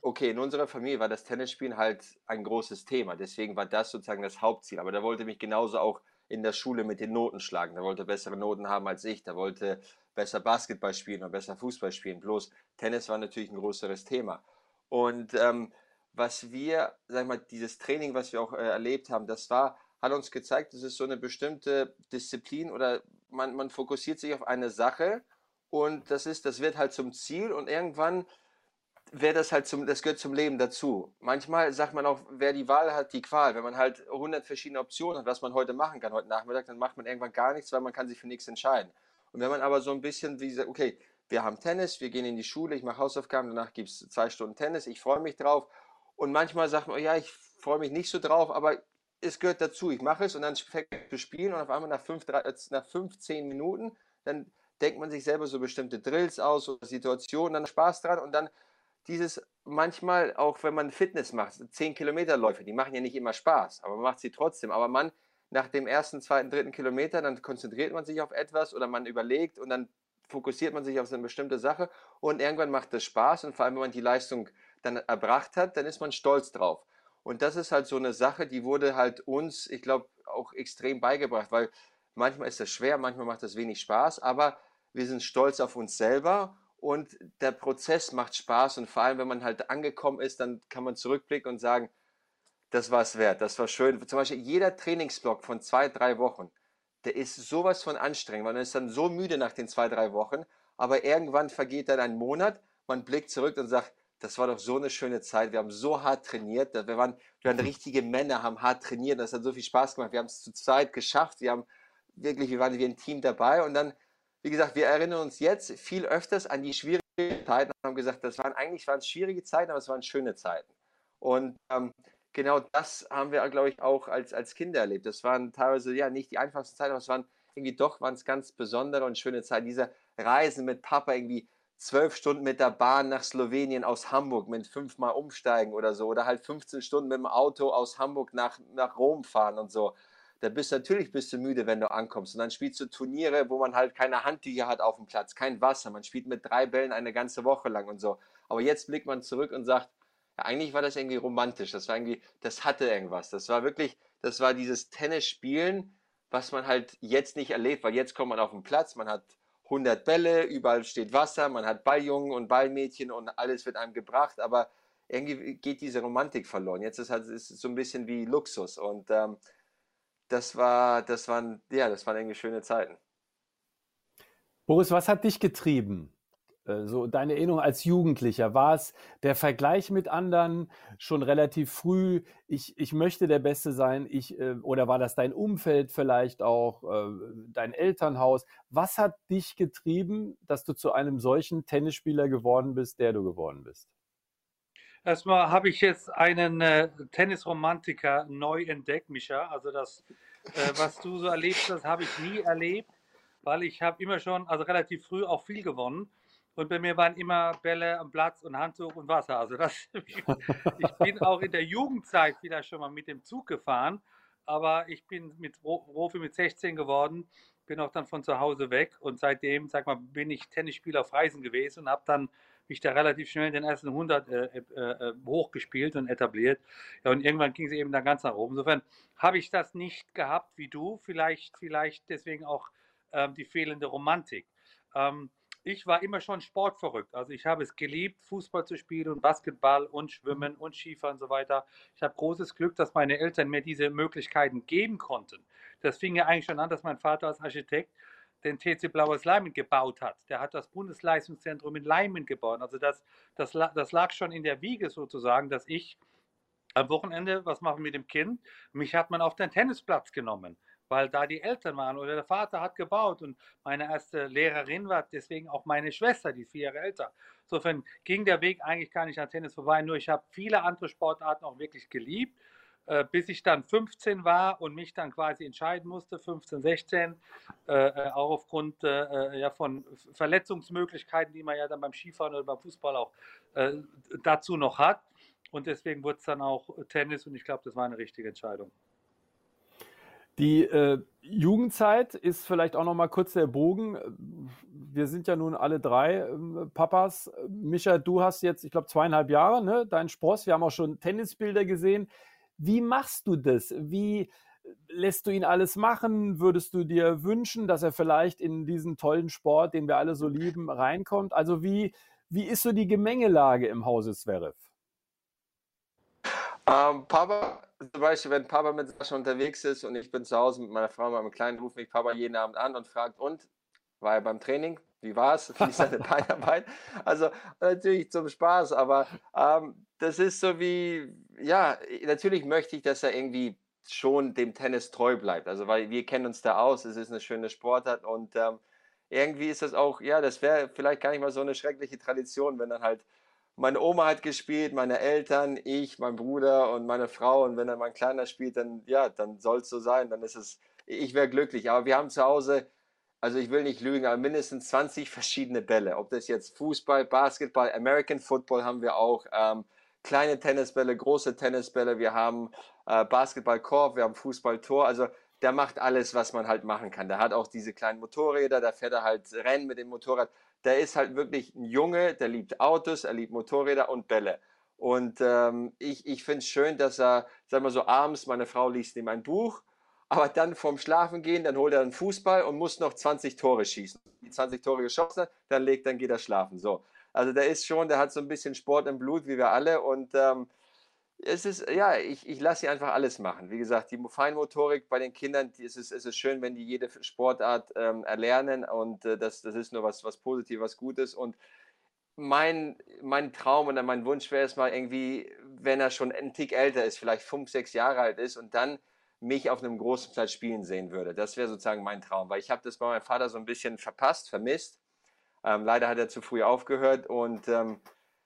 Okay, in unserer Familie war das Tennisspielen halt ein großes Thema, deswegen war das sozusagen das Hauptziel. Aber der wollte mich genauso auch in der Schule mit den Noten schlagen. Der wollte bessere Noten haben als ich, der wollte besser Basketball spielen oder besser Fußball spielen. Bloß Tennis war natürlich ein größeres Thema. Und ähm, was wir, sag ich mal, dieses Training, was wir auch äh, erlebt haben, das war hat uns gezeigt, das ist so eine bestimmte Disziplin oder man, man fokussiert sich auf eine Sache und das ist, das wird halt zum Ziel und irgendwann wäre das halt zum, das gehört zum Leben dazu. Manchmal sagt man auch, wer die Wahl hat, die Qual. Wenn man halt 100 verschiedene Optionen hat, was man heute machen kann, heute Nachmittag, dann macht man irgendwann gar nichts, weil man kann sich für nichts entscheiden. Und wenn man aber so ein bisschen wie sagt, okay, wir haben Tennis, wir gehen in die Schule, ich mache Hausaufgaben, danach gibt es zwei Stunden Tennis, ich freue mich drauf. Und manchmal sagt man, ja, ich freue mich nicht so drauf, aber es gehört dazu. Ich mache es und dann fängt zu spielen und auf einmal nach, fünf, drei, nach 15 Minuten, dann denkt man sich selber so bestimmte Drills aus oder Situationen, dann Spaß dran und dann dieses manchmal, auch wenn man Fitness macht, 10 Kilometerläufe, die machen ja nicht immer Spaß, aber man macht sie trotzdem. Aber man nach dem ersten, zweiten, dritten Kilometer, dann konzentriert man sich auf etwas oder man überlegt und dann fokussiert man sich auf eine bestimmte Sache und irgendwann macht es Spaß und vor allem, wenn man die Leistung dann erbracht hat, dann ist man stolz drauf. Und das ist halt so eine Sache, die wurde halt uns, ich glaube, auch extrem beigebracht, weil manchmal ist das schwer, manchmal macht das wenig Spaß, aber wir sind stolz auf uns selber und der Prozess macht Spaß und vor allem, wenn man halt angekommen ist, dann kann man zurückblicken und sagen, das war es wert, das war schön. Zum Beispiel jeder Trainingsblock von zwei, drei Wochen, der ist sowas von anstrengend, man ist dann so müde nach den zwei, drei Wochen, aber irgendwann vergeht dann ein Monat, man blickt zurück und sagt, das war doch so eine schöne Zeit. Wir haben so hart trainiert. Wir waren, wir waren richtige Männer, haben hart trainiert. Das hat so viel Spaß gemacht. Wir haben es zu zweit geschafft. Wir haben wirklich, wir waren wie ein Team dabei. Und dann, wie gesagt, wir erinnern uns jetzt viel öfters an die schwierigen Zeiten und haben gesagt, das waren eigentlich waren es schwierige Zeiten, aber es waren schöne Zeiten. Und ähm, genau das haben wir, glaube ich, auch als, als Kinder erlebt. Das waren teilweise ja nicht die einfachsten Zeiten, aber es waren irgendwie doch waren es ganz besondere und schöne Zeiten. Diese Reisen mit Papa irgendwie zwölf Stunden mit der Bahn nach Slowenien aus Hamburg mit fünfmal umsteigen oder so oder halt 15 Stunden mit dem Auto aus Hamburg nach, nach Rom fahren und so. Da bist du natürlich bist du müde, wenn du ankommst. Und dann spielst du Turniere, wo man halt keine Handtücher hat auf dem Platz, kein Wasser. Man spielt mit drei Bällen eine ganze Woche lang und so. Aber jetzt blickt man zurück und sagt, ja, eigentlich war das irgendwie romantisch. Das war irgendwie, das hatte irgendwas. Das war wirklich, das war dieses Tennisspielen, was man halt jetzt nicht erlebt, weil jetzt kommt man auf den Platz, man hat 100 Bälle, überall steht Wasser, man hat Balljungen und Ballmädchen und alles wird einem gebracht, aber irgendwie geht diese Romantik verloren. Jetzt ist halt so ein bisschen wie Luxus und ähm, das war, das waren, ja, das waren irgendwie schöne Zeiten. Boris, was hat dich getrieben? Äh, so deine Erinnerung als Jugendlicher, war es der Vergleich mit anderen schon relativ früh, ich, ich möchte der Beste sein, ich, äh, oder war das dein Umfeld vielleicht auch, äh, dein Elternhaus? Was hat dich getrieben, dass du zu einem solchen Tennisspieler geworden bist, der du geworden bist? Erstmal habe ich jetzt einen äh, Tennisromantiker neu entdeckt, Micha. Also das, äh, was du so erlebst, das habe ich nie erlebt, weil ich habe immer schon, also relativ früh auch viel gewonnen. Und bei mir waren immer Bälle am Platz und Handtuch und Wasser. Also das, ich bin auch in der Jugendzeit wieder schon mal mit dem Zug gefahren, aber ich bin mit Profi mit 16 geworden, bin auch dann von zu Hause weg und seitdem, sag mal, bin ich Tennisspieler auf Reisen gewesen und habe dann mich da relativ schnell in den ersten 100 äh, äh, äh, hochgespielt und etabliert. Ja, und irgendwann ging es eben dann ganz nach oben. Insofern habe ich das nicht gehabt wie du, vielleicht, vielleicht deswegen auch ähm, die fehlende Romantik. Ähm, ich war immer schon sportverrückt. Also ich habe es geliebt, Fußball zu spielen und Basketball und Schwimmen und Skifahren und so weiter. Ich habe großes Glück, dass meine Eltern mir diese Möglichkeiten geben konnten. Das fing ja eigentlich schon an, dass mein Vater als Architekt den TC Blaues Leimen gebaut hat. Der hat das Bundesleistungszentrum in Leimen gebaut. Also das, das, das lag schon in der Wiege sozusagen, dass ich am Wochenende, was machen wir mit dem Kind? Mich hat man auf den Tennisplatz genommen weil da die Eltern waren oder der Vater hat gebaut und meine erste Lehrerin war deswegen auch meine Schwester, die ist vier Jahre älter. Insofern ging der Weg eigentlich gar nicht an Tennis vorbei, nur ich habe viele andere Sportarten auch wirklich geliebt, äh, bis ich dann 15 war und mich dann quasi entscheiden musste, 15, 16, äh, äh, auch aufgrund von Verletzungsmöglichkeiten, die man ja dann beim Skifahren oder beim Fußball auch dazu noch hat. Und deswegen wurde es dann auch Tennis und ich glaube, das war eine richtige Entscheidung. Die äh, Jugendzeit ist vielleicht auch noch mal kurz der Bogen. Wir sind ja nun alle drei äh, Papas. Micha, du hast jetzt, ich glaube, zweieinhalb Jahre, ne, dein Spross. Wir haben auch schon Tennisbilder gesehen. Wie machst du das? Wie lässt du ihn alles machen? Würdest du dir wünschen, dass er vielleicht in diesen tollen Sport, den wir alle so lieben, reinkommt? Also wie, wie ist so die Gemengelage im Hause Zverev? Ähm, Papa, zum Beispiel, wenn Papa mit Sascha unterwegs ist und ich bin zu Hause mit meiner Frau, meinem Kleinen, ruft mich Papa jeden Abend an und fragt, und, war er beim Training? Wie war es? Wie ist seine Beinarbeit? Also natürlich zum Spaß, aber ähm, das ist so wie, ja, natürlich möchte ich, dass er irgendwie schon dem Tennis treu bleibt. Also weil wir kennen uns da aus, es ist eine schöne Sportart und ähm, irgendwie ist das auch, ja, das wäre vielleicht gar nicht mal so eine schreckliche Tradition, wenn dann halt meine Oma hat gespielt, meine Eltern, ich, mein Bruder und meine Frau. Und wenn dann mein Kleiner spielt, dann ja, dann soll es so sein. Dann ist es, ich wäre glücklich. Aber wir haben zu Hause, also ich will nicht lügen, aber mindestens 20 verschiedene Bälle. Ob das jetzt Fußball, Basketball, American Football haben wir auch. Ähm, kleine Tennisbälle, große Tennisbälle. Wir haben äh, Basketballkorb, wir haben Fußballtor. Also der macht alles, was man halt machen kann. Der hat auch diese kleinen Motorräder, da fährt er halt Rennen mit dem Motorrad der ist halt wirklich ein Junge, der liebt Autos, er liebt Motorräder und Bälle. Und ähm, ich, ich finde es schön, dass er, sagen wir so, abends, meine Frau liest ihm ein Buch, aber dann vorm Schlafen gehen, dann holt er einen Fußball und muss noch 20 Tore schießen. Die 20 Tore geschossen, dann legt, dann geht er schlafen. So. Also der ist schon, der hat so ein bisschen Sport im Blut, wie wir alle. Und ähm, es ist, ja, ich, ich lasse sie einfach alles machen. Wie gesagt, die Feinmotorik bei den Kindern, die, ist, es ist schön, wenn die jede Sportart ähm, erlernen und äh, das, das ist nur was, was Positives, was Gutes. Und mein, mein Traum oder mein Wunsch wäre es mal irgendwie, wenn er schon ein Tick älter ist, vielleicht fünf, sechs Jahre alt ist und dann mich auf einem großen Platz spielen sehen würde. Das wäre sozusagen mein Traum, weil ich habe das bei meinem Vater so ein bisschen verpasst, vermisst. Ähm, leider hat er zu früh aufgehört und ähm,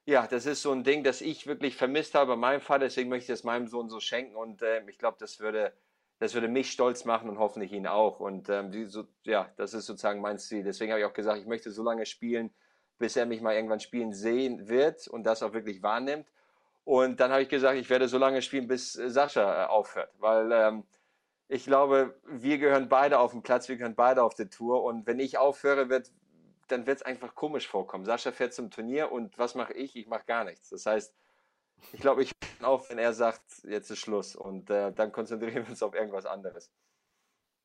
ja, das ist so ein Ding, das ich wirklich vermisst habe bei meinem Vater, deswegen möchte ich es meinem Sohn so schenken und äh, ich glaube, das würde, das würde mich stolz machen und hoffentlich ihn auch. Und ähm, die, so, ja, das ist sozusagen mein Ziel. Deswegen habe ich auch gesagt, ich möchte so lange spielen, bis er mich mal irgendwann spielen sehen wird und das auch wirklich wahrnimmt. Und dann habe ich gesagt, ich werde so lange spielen, bis äh, Sascha äh, aufhört, weil ähm, ich glaube, wir gehören beide auf den Platz, wir gehören beide auf die Tour und wenn ich aufhöre, wird, dann wird es einfach komisch vorkommen. Sascha fährt zum Turnier und was mache ich? Ich mache gar nichts. Das heißt, ich glaube, ich bin auf, wenn er sagt, jetzt ist Schluss und äh, dann konzentrieren wir uns auf irgendwas anderes.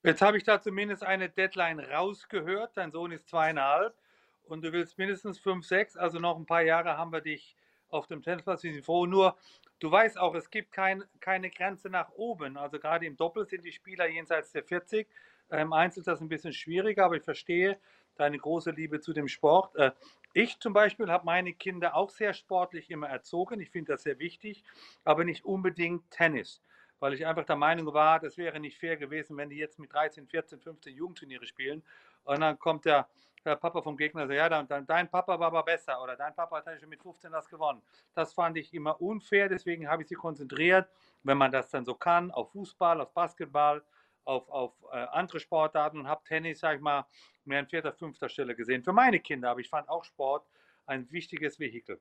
Jetzt habe ich da zumindest eine Deadline rausgehört. Dein Sohn ist zweieinhalb und du willst mindestens fünf, sechs, also noch ein paar Jahre haben wir dich auf dem Tennisplatz. Wir sind froh. Nur, du weißt auch, es gibt kein, keine Grenze nach oben. Also gerade im Doppel sind die Spieler jenseits der 40. Im Einzel ist das ein bisschen schwieriger, aber ich verstehe, deine große Liebe zu dem Sport. Äh, ich zum Beispiel habe meine Kinder auch sehr sportlich immer erzogen. Ich finde das sehr wichtig, aber nicht unbedingt Tennis, weil ich einfach der Meinung war, das wäre nicht fair gewesen, wenn die jetzt mit 13, 14, 15 Jugendturniere spielen und dann kommt der, der Papa vom Gegner und sagt, ja, dann, dein Papa war aber besser oder dein Papa hat schon mit 15 das gewonnen. Das fand ich immer unfair, deswegen habe ich sie konzentriert, wenn man das dann so kann, auf Fußball, auf Basketball, auf, auf äh, andere Sportarten und habe Tennis, sag ich mal, mehr an vierter, fünfter Stelle gesehen. Für meine Kinder, aber ich fand auch Sport ein wichtiges Vehikel.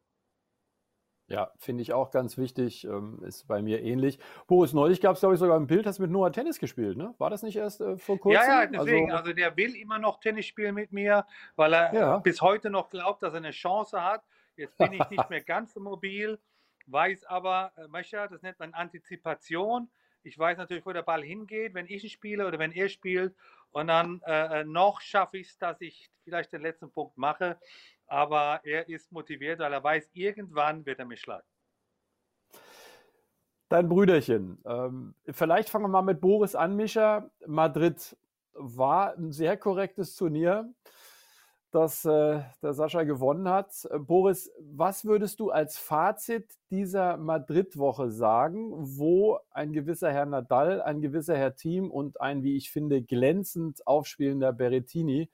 Ja, finde ich auch ganz wichtig. Ähm, ist bei mir ähnlich. Boris, neulich gab es, glaube ich, sogar ein Bild, hast mit Noah Tennis gespielt, ne? War das nicht erst äh, vor kurzem? Ja, ja, deswegen. Also, also, der will immer noch Tennis spielen mit mir, weil er ja. bis heute noch glaubt, dass er eine Chance hat. Jetzt bin ich nicht mehr ganz so mobil, weiß aber, äh, das nennt man Antizipation. Ich weiß natürlich, wo der Ball hingeht, wenn ich ihn spiele oder wenn er spielt. Und dann äh, äh noch schaffe ich es, dass ich vielleicht den letzten Punkt mache. Aber er ist motiviert, weil er weiß, irgendwann wird er mich schlagen. Dein Brüderchen. Ähm, vielleicht fangen wir mal mit Boris an, Mischa. Madrid war ein sehr korrektes Turnier dass äh, der Sascha gewonnen hat. Äh, Boris, was würdest du als Fazit dieser Madrid-Woche sagen, wo ein gewisser Herr Nadal, ein gewisser Herr Team und ein, wie ich finde, glänzend aufspielender Berrettini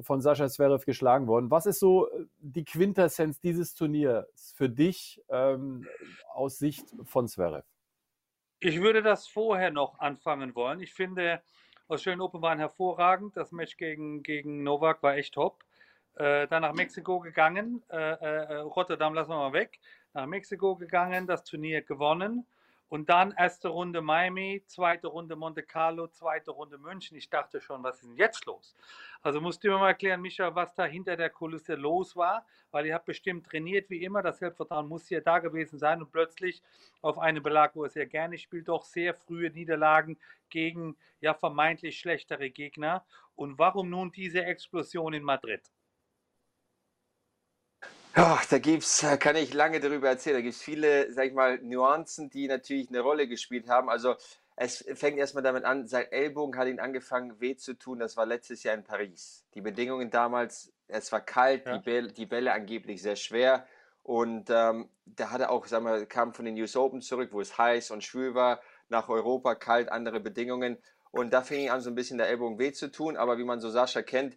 von Sascha Zverev geschlagen worden? Was ist so äh, die Quintessenz dieses Turniers für dich ähm, aus Sicht von Zverev? Ich würde das vorher noch anfangen wollen. Ich finde, Australian Open waren hervorragend. Das Match gegen, gegen Novak war echt top. Äh, dann nach Mexiko gegangen. Äh, äh, Rotterdam lassen wir mal weg. Nach Mexiko gegangen, das Turnier gewonnen. Und dann erste Runde Miami, zweite Runde Monte Carlo, zweite Runde München. Ich dachte schon, was ist denn jetzt los? Also musst du mir mal erklären, Micha, was da hinter der Kulisse los war, weil ihr habt bestimmt trainiert wie immer. Das Selbstvertrauen muss ja da gewesen sein und plötzlich auf einem Belag, wo er sehr gerne spielt, doch sehr frühe Niederlagen gegen ja vermeintlich schlechtere Gegner. Und warum nun diese Explosion in Madrid? Ja, da gibt's, kann ich lange darüber erzählen. Da gibt es viele, sag ich mal, Nuancen, die natürlich eine Rolle gespielt haben. Also es fängt erstmal damit an, sein Ellbogen hat ihn angefangen weh zu tun. Das war letztes Jahr in Paris. Die Bedingungen damals, es war kalt, ja. die, Bälle, die Bälle angeblich sehr schwer. Und ähm, da hat er auch, sagen wir, kam von den US Open zurück, wo es heiß und schwül war, nach Europa, kalt, andere Bedingungen. Und da fing ihn an, so ein bisschen der Ellbogen weh zu tun. Aber wie man so Sascha kennt,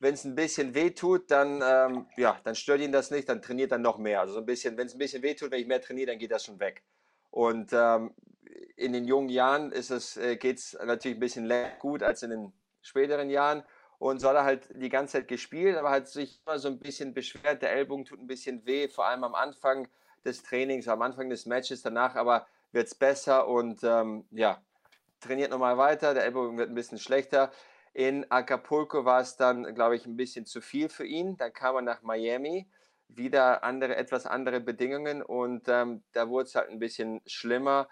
wenn es ein bisschen weh tut, dann, ähm, ja, dann stört ihn das nicht, dann trainiert er noch mehr. Also so ein bisschen, wenn es ein bisschen weh tut, wenn ich mehr trainiere, dann geht das schon weg. Und ähm, in den jungen Jahren ist es, äh, geht es natürlich ein bisschen länger gut als in den späteren Jahren. Und so hat er halt die ganze Zeit gespielt, aber hat sich immer so ein bisschen beschwert. Der Ellbogen tut ein bisschen weh, vor allem am Anfang des Trainings, am Anfang des Matches. Danach aber wird es besser und ähm, ja, trainiert nochmal weiter. Der Ellbogen wird ein bisschen schlechter. In Acapulco war es dann, glaube ich, ein bisschen zu viel für ihn. Dann kam er nach Miami, wieder andere, etwas andere Bedingungen und ähm, da wurde es halt ein bisschen schlimmer.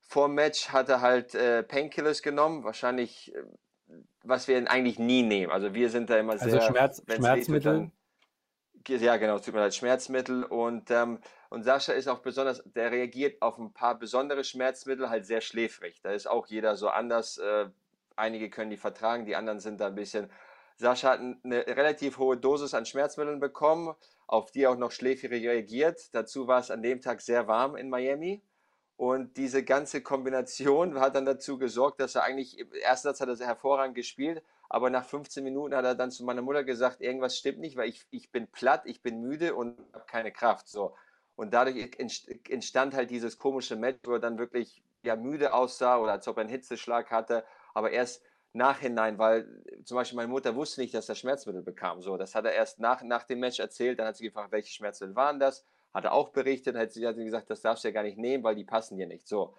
Vor dem Match hat er halt äh, Painkillers genommen, wahrscheinlich, äh, was wir eigentlich nie nehmen. Also wir sind da immer also sehr... Also Schmerz, Schmerzmittel? Dann, ja, genau, tut mir leid, Schmerzmittel. Und, ähm, und Sascha ist auch besonders, der reagiert auf ein paar besondere Schmerzmittel halt sehr schläfrig. Da ist auch jeder so anders. Äh, Einige können die vertragen, die anderen sind da ein bisschen. Sascha hat eine relativ hohe Dosis an Schmerzmitteln bekommen, auf die er auch noch schläfrig reagiert. Dazu war es an dem Tag sehr warm in Miami. Und diese ganze Kombination hat dann dazu gesorgt, dass er eigentlich, im ersten Satz hat er hervorragend gespielt, aber nach 15 Minuten hat er dann zu meiner Mutter gesagt, irgendwas stimmt nicht, weil ich, ich bin platt, ich bin müde und habe keine Kraft. So. Und dadurch entstand halt dieses komische Match, wo er dann wirklich ja, müde aussah oder als ob er einen Hitzeschlag hatte aber erst nachhinein, weil zum Beispiel meine Mutter wusste nicht, dass er Schmerzmittel bekam. So, das hat er erst nach, nach dem Match erzählt. Dann hat sie gefragt, welche Schmerzmittel waren das? Hat er auch berichtet. Hat sie hat gesagt, das darfst du ja gar nicht nehmen, weil die passen dir nicht. So,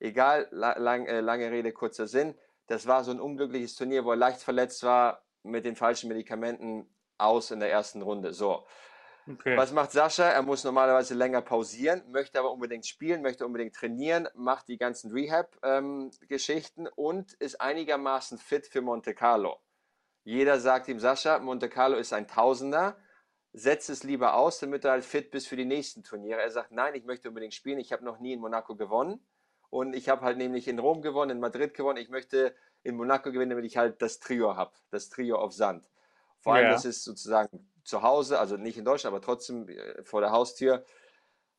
egal, lang, äh, lange Rede, kurzer Sinn. Das war so ein unglückliches Turnier, wo er leicht verletzt war, mit den falschen Medikamenten aus in der ersten Runde. So, Okay. Was macht Sascha? Er muss normalerweise länger pausieren, möchte aber unbedingt spielen, möchte unbedingt trainieren, macht die ganzen Rehab-Geschichten ähm, und ist einigermaßen fit für Monte Carlo. Jeder sagt ihm, Sascha, Monte Carlo ist ein Tausender, setz es lieber aus, damit du halt fit bist für die nächsten Turniere. Er sagt, nein, ich möchte unbedingt spielen, ich habe noch nie in Monaco gewonnen und ich habe halt nämlich in Rom gewonnen, in Madrid gewonnen, ich möchte in Monaco gewinnen, damit ich halt das Trio habe, das Trio auf Sand. Vor allem, ja. das ist sozusagen zu Hause, also nicht in Deutschland, aber trotzdem äh, vor der Haustür.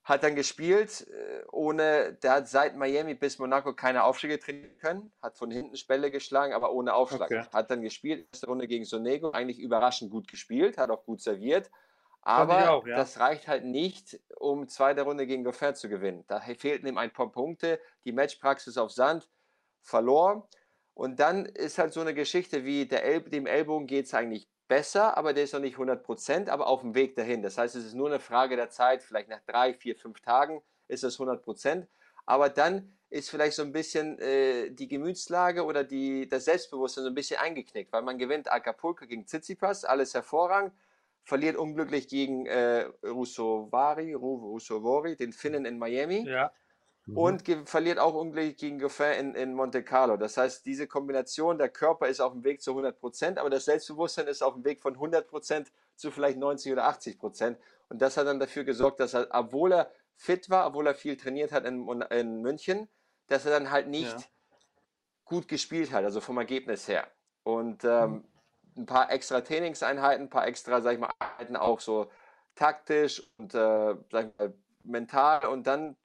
Hat dann gespielt, äh, ohne, der hat seit Miami bis Monaco keine Aufschläge trainieren können, hat von hinten Spelle geschlagen, aber ohne Aufschlag. Okay. Hat dann gespielt, erste Runde gegen Sonego, eigentlich überraschend gut gespielt, hat auch gut serviert. Aber auch, ja. das reicht halt nicht, um zweite Runde gegen Goffin zu gewinnen. Da fehlten ihm ein paar Punkte, die Matchpraxis auf Sand verlor. Und dann ist halt so eine Geschichte wie der El dem Ellbogen geht es eigentlich besser, aber der ist noch nicht 100 Prozent, aber auf dem Weg dahin. Das heißt, es ist nur eine Frage der Zeit, vielleicht nach drei, vier, fünf Tagen ist es 100 Prozent. Aber dann ist vielleicht so ein bisschen äh, die Gemütslage oder die, das Selbstbewusstsein so ein bisschen eingeknickt, weil man gewinnt Acapulco gegen Tsitsipas, alles hervorragend, verliert unglücklich gegen äh, Rusovari, Rusovori, den Finnen in Miami. Ja. Mhm. Und verliert auch unglücklich gegen Goffin in, in Monte Carlo. Das heißt, diese Kombination, der Körper ist auf dem Weg zu 100 Prozent, aber das Selbstbewusstsein ist auf dem Weg von 100 Prozent zu vielleicht 90 oder 80 Prozent. Und das hat dann dafür gesorgt, dass er, obwohl er fit war, obwohl er viel trainiert hat in, in München, dass er dann halt nicht ja. gut gespielt hat, also vom Ergebnis her. Und ähm, mhm. ein paar extra Trainingseinheiten, ein paar extra, sag ich mal, Einheiten auch so taktisch und äh, sag ich mal, mental. Und dann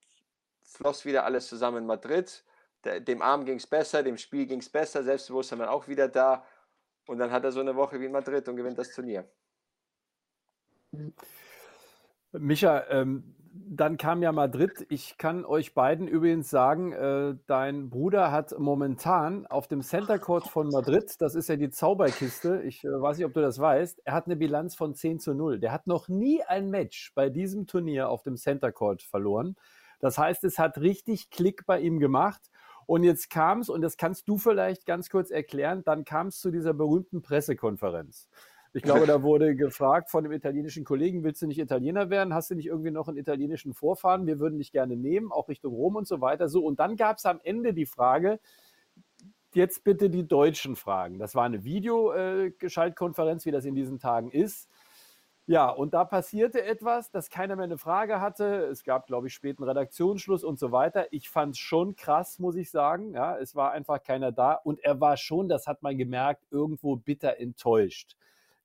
floss wieder alles zusammen in Madrid. Dem Arm ging es besser, dem Spiel ging es besser, Selbstbewusstsein war auch wieder da. Und dann hat er so eine Woche wie in Madrid und gewinnt das Turnier. Micha, ähm, dann kam ja Madrid. Ich kann euch beiden übrigens sagen, äh, dein Bruder hat momentan auf dem Center Court von Madrid, das ist ja die Zauberkiste, ich äh, weiß nicht, ob du das weißt, er hat eine Bilanz von 10 zu 0. Der hat noch nie ein Match bei diesem Turnier auf dem Center Court verloren. Das heißt, es hat richtig Klick bei ihm gemacht. Und jetzt kam es, und das kannst du vielleicht ganz kurz erklären, dann kam es zu dieser berühmten Pressekonferenz. Ich glaube, da wurde gefragt von dem italienischen Kollegen, willst du nicht Italiener werden? Hast du nicht irgendwie noch einen italienischen Vorfahren? Wir würden dich gerne nehmen, auch Richtung Rom und so weiter. So, und dann gab es am Ende die Frage, jetzt bitte die deutschen Fragen. Das war eine Videoschaltkonferenz, wie das in diesen Tagen ist. Ja, und da passierte etwas, dass keiner mehr eine Frage hatte. Es gab, glaube ich, späten Redaktionsschluss und so weiter. Ich fand es schon krass, muss ich sagen. Ja, es war einfach keiner da und er war schon, das hat man gemerkt, irgendwo bitter enttäuscht.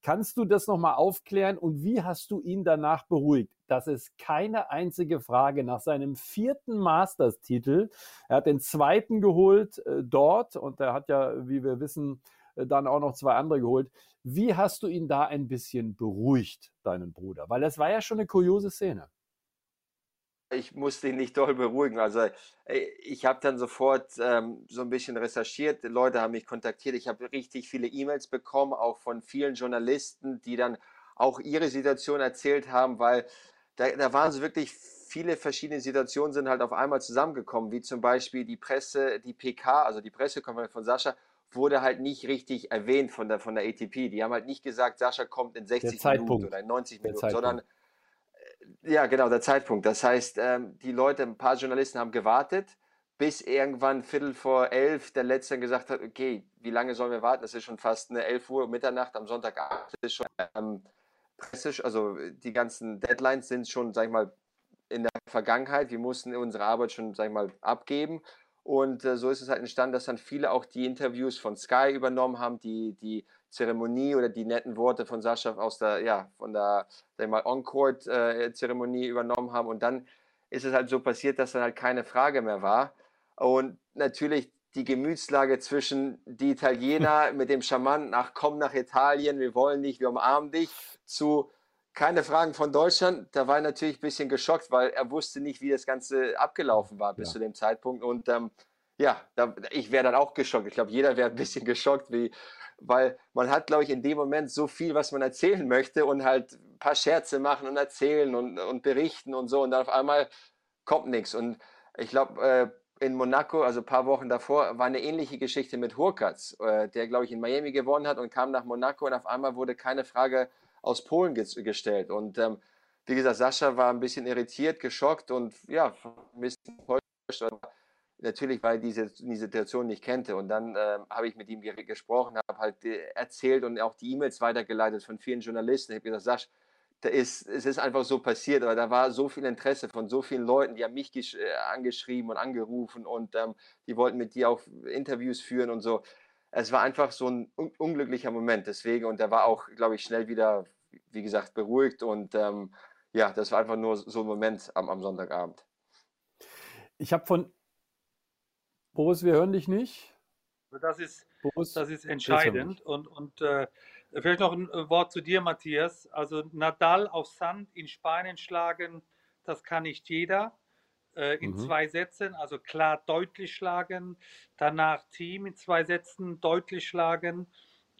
Kannst du das nochmal aufklären und wie hast du ihn danach beruhigt? dass es keine einzige Frage nach seinem vierten Masters-Titel. Er hat den zweiten geholt äh, dort und er hat ja, wie wir wissen, äh, dann auch noch zwei andere geholt. Wie hast du ihn da ein bisschen beruhigt, deinen Bruder? Weil das war ja schon eine kuriose Szene ich musste ihn nicht doll beruhigen. Also äh, ich habe dann sofort ähm, so ein bisschen recherchiert. Leute haben mich kontaktiert. Ich habe richtig viele E-Mails bekommen, auch von vielen Journalisten, die dann auch ihre Situation erzählt haben, weil da, da waren so wirklich viele verschiedene Situationen sind halt auf einmal zusammengekommen, wie zum Beispiel die Presse, die PK, also die Pressekonferenz von Sascha, wurde halt nicht richtig erwähnt von der, von der ATP. Die haben halt nicht gesagt, Sascha kommt in 60 Minuten oder in 90 Minuten, sondern ja, genau, der Zeitpunkt. Das heißt, ähm, die Leute, ein paar Journalisten haben gewartet, bis irgendwann Viertel vor elf der Letzte gesagt hat, okay, wie lange sollen wir warten? Das ist schon fast eine 11 Uhr Mitternacht am Sonntagabend. Das ist schon ähm, pressisch, also die ganzen Deadlines sind schon, sag ich mal, in der Vergangenheit. Wir mussten unsere Arbeit schon, sag ich mal, abgeben. Und äh, so ist es halt entstanden, dass dann viele auch die Interviews von Sky übernommen haben, die, die Zeremonie oder die netten Worte von Sascha aus der, ja, von der, sag mal, On-Court-Zeremonie übernommen haben. Und dann ist es halt so passiert, dass dann halt keine Frage mehr war. Und natürlich die Gemütslage zwischen die Italiener mit dem charmanten, ach komm nach Italien, wir wollen dich, wir umarmen dich, zu keine Fragen von Deutschland. Da war er natürlich ein bisschen geschockt, weil er wusste nicht, wie das Ganze abgelaufen war bis ja. zu dem Zeitpunkt. Und ähm, ja, da, ich wäre dann auch geschockt. Ich glaube, jeder wäre ein bisschen geschockt, wie, weil man hat, glaube ich, in dem Moment so viel, was man erzählen möchte und halt ein paar Scherze machen und erzählen und, und berichten und so und dann auf einmal kommt nichts. Und ich glaube, äh, in Monaco, also ein paar Wochen davor, war eine ähnliche Geschichte mit Hurkacz, äh, der, glaube ich, in Miami gewonnen hat und kam nach Monaco und auf einmal wurde keine Frage aus Polen ge gestellt. Und ähm, wie gesagt, Sascha war ein bisschen irritiert, geschockt und ja, ein bisschen enttäuscht natürlich, weil diese die Situation nicht kannte. Und dann äh, habe ich mit ihm gesprochen, habe halt äh, erzählt und auch die E-Mails weitergeleitet von vielen Journalisten. Ich habe gesagt, Sasch, da ist, es ist einfach so passiert, aber da war so viel Interesse von so vielen Leuten, die haben mich äh, angeschrieben und angerufen und ähm, die wollten mit dir auch Interviews führen und so. Es war einfach so ein un unglücklicher Moment deswegen und der war auch, glaube ich, schnell wieder, wie gesagt, beruhigt und ähm, ja, das war einfach nur so ein Moment am, am Sonntagabend. Ich habe von Boris, wir hören dich nicht. Das ist, Boris, das ist entscheidend. Und, und äh, vielleicht noch ein äh, Wort zu dir, Matthias. Also Nadal auf Sand in Spanien schlagen, das kann nicht jeder. Äh, in mhm. zwei Sätzen, also klar deutlich schlagen. Danach Team in zwei Sätzen deutlich schlagen.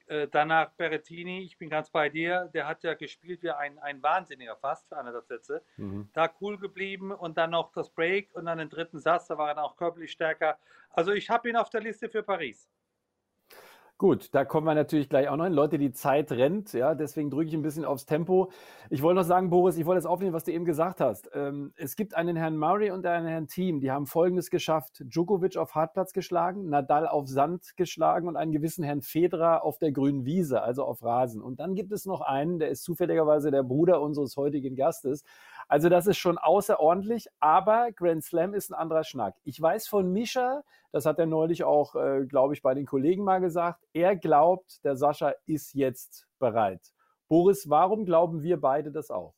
Äh, danach Berrettini, ich bin ganz bei dir, der hat ja gespielt wie ein, ein Wahnsinniger fast für anderthalb Sätze. Mhm. Da cool geblieben und dann noch das Break und dann den dritten Satz, da war er auch körperlich stärker. Also ich habe ihn auf der Liste für Paris. Gut, da kommen wir natürlich gleich auch noch hin. Leute, die Zeit rennt, ja, deswegen drücke ich ein bisschen aufs Tempo. Ich wollte noch sagen, Boris, ich wollte das aufnehmen, was du eben gesagt hast. Ähm, es gibt einen Herrn Murray und einen Herrn Team, die haben Folgendes geschafft. Djokovic auf Hartplatz geschlagen, Nadal auf Sand geschlagen und einen gewissen Herrn Federer auf der grünen Wiese, also auf Rasen. Und dann gibt es noch einen, der ist zufälligerweise der Bruder unseres heutigen Gastes. Also das ist schon außerordentlich, aber Grand Slam ist ein anderer Schnack. Ich weiß von Mischa, das hat er neulich auch, äh, glaube ich, bei den Kollegen mal gesagt, er glaubt, der Sascha ist jetzt bereit. Boris, warum glauben wir beide das auch?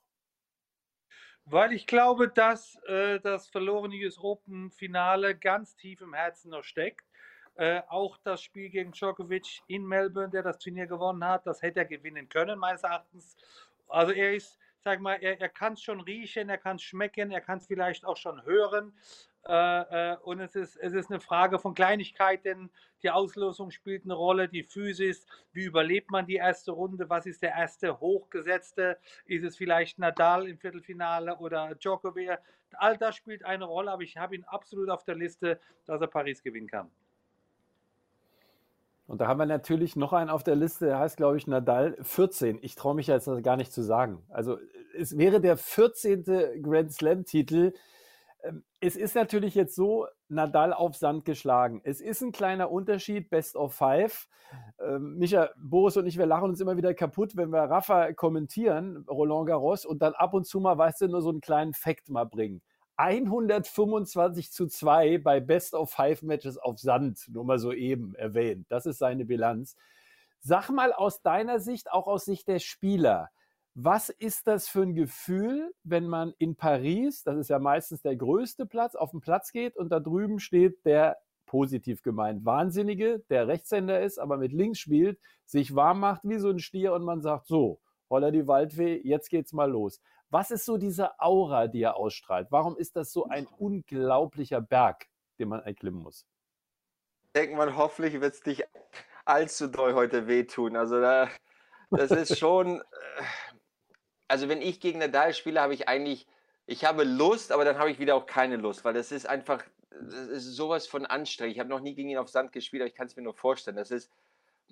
Weil ich glaube, dass äh, das verlorene US Open Finale ganz tief im Herzen noch steckt. Äh, auch das Spiel gegen Djokovic in Melbourne, der das Turnier gewonnen hat, das hätte er gewinnen können, meines Erachtens. Also er ist sag mal, er, er kann es schon riechen, er kann es schmecken, er kann es vielleicht auch schon hören. Äh, äh, und es ist, es ist eine Frage von Kleinigkeiten. Die Auslosung spielt eine Rolle, die Physis, wie überlebt man die erste Runde, was ist der erste Hochgesetzte, ist es vielleicht Nadal im Viertelfinale oder Djokovic. All das spielt eine Rolle, aber ich habe ihn absolut auf der Liste, dass er Paris gewinnen kann. Und da haben wir natürlich noch einen auf der Liste, der heißt, glaube ich, Nadal 14. Ich traue mich jetzt gar nicht zu sagen. Also es wäre der 14. Grand Slam-Titel. Ähm, es ist natürlich jetzt so, Nadal auf Sand geschlagen. Es ist ein kleiner Unterschied, Best of Five. Ähm, Micha, Boris und ich, wir lachen uns immer wieder kaputt, wenn wir Rafa kommentieren, Roland Garros, und dann ab und zu mal, weißt du, nur so einen kleinen Fact mal bringen. 125 zu 2 bei Best of Five Matches auf Sand, nur mal so eben erwähnt. Das ist seine Bilanz. Sag mal aus deiner Sicht, auch aus Sicht der Spieler, was ist das für ein Gefühl, wenn man in Paris, das ist ja meistens der größte Platz, auf den Platz geht und da drüben steht der positiv gemeint Wahnsinnige, der Rechtshänder ist, aber mit links spielt, sich warm macht wie so ein Stier und man sagt so, holla die Waldfee, jetzt geht's mal los. Was ist so diese Aura, die er ausstrahlt? Warum ist das so ein unglaublicher Berg, den man erklimmen muss? Denkt man, hoffentlich wird es dich allzu doll heute wehtun. Also da, das ist schon, äh, also wenn ich gegen Nadal spiele, habe ich eigentlich, ich habe Lust, aber dann habe ich wieder auch keine Lust, weil das ist einfach, das ist sowas von anstrengend. Ich habe noch nie gegen ihn auf Sand gespielt, aber ich kann es mir nur vorstellen. Das ist,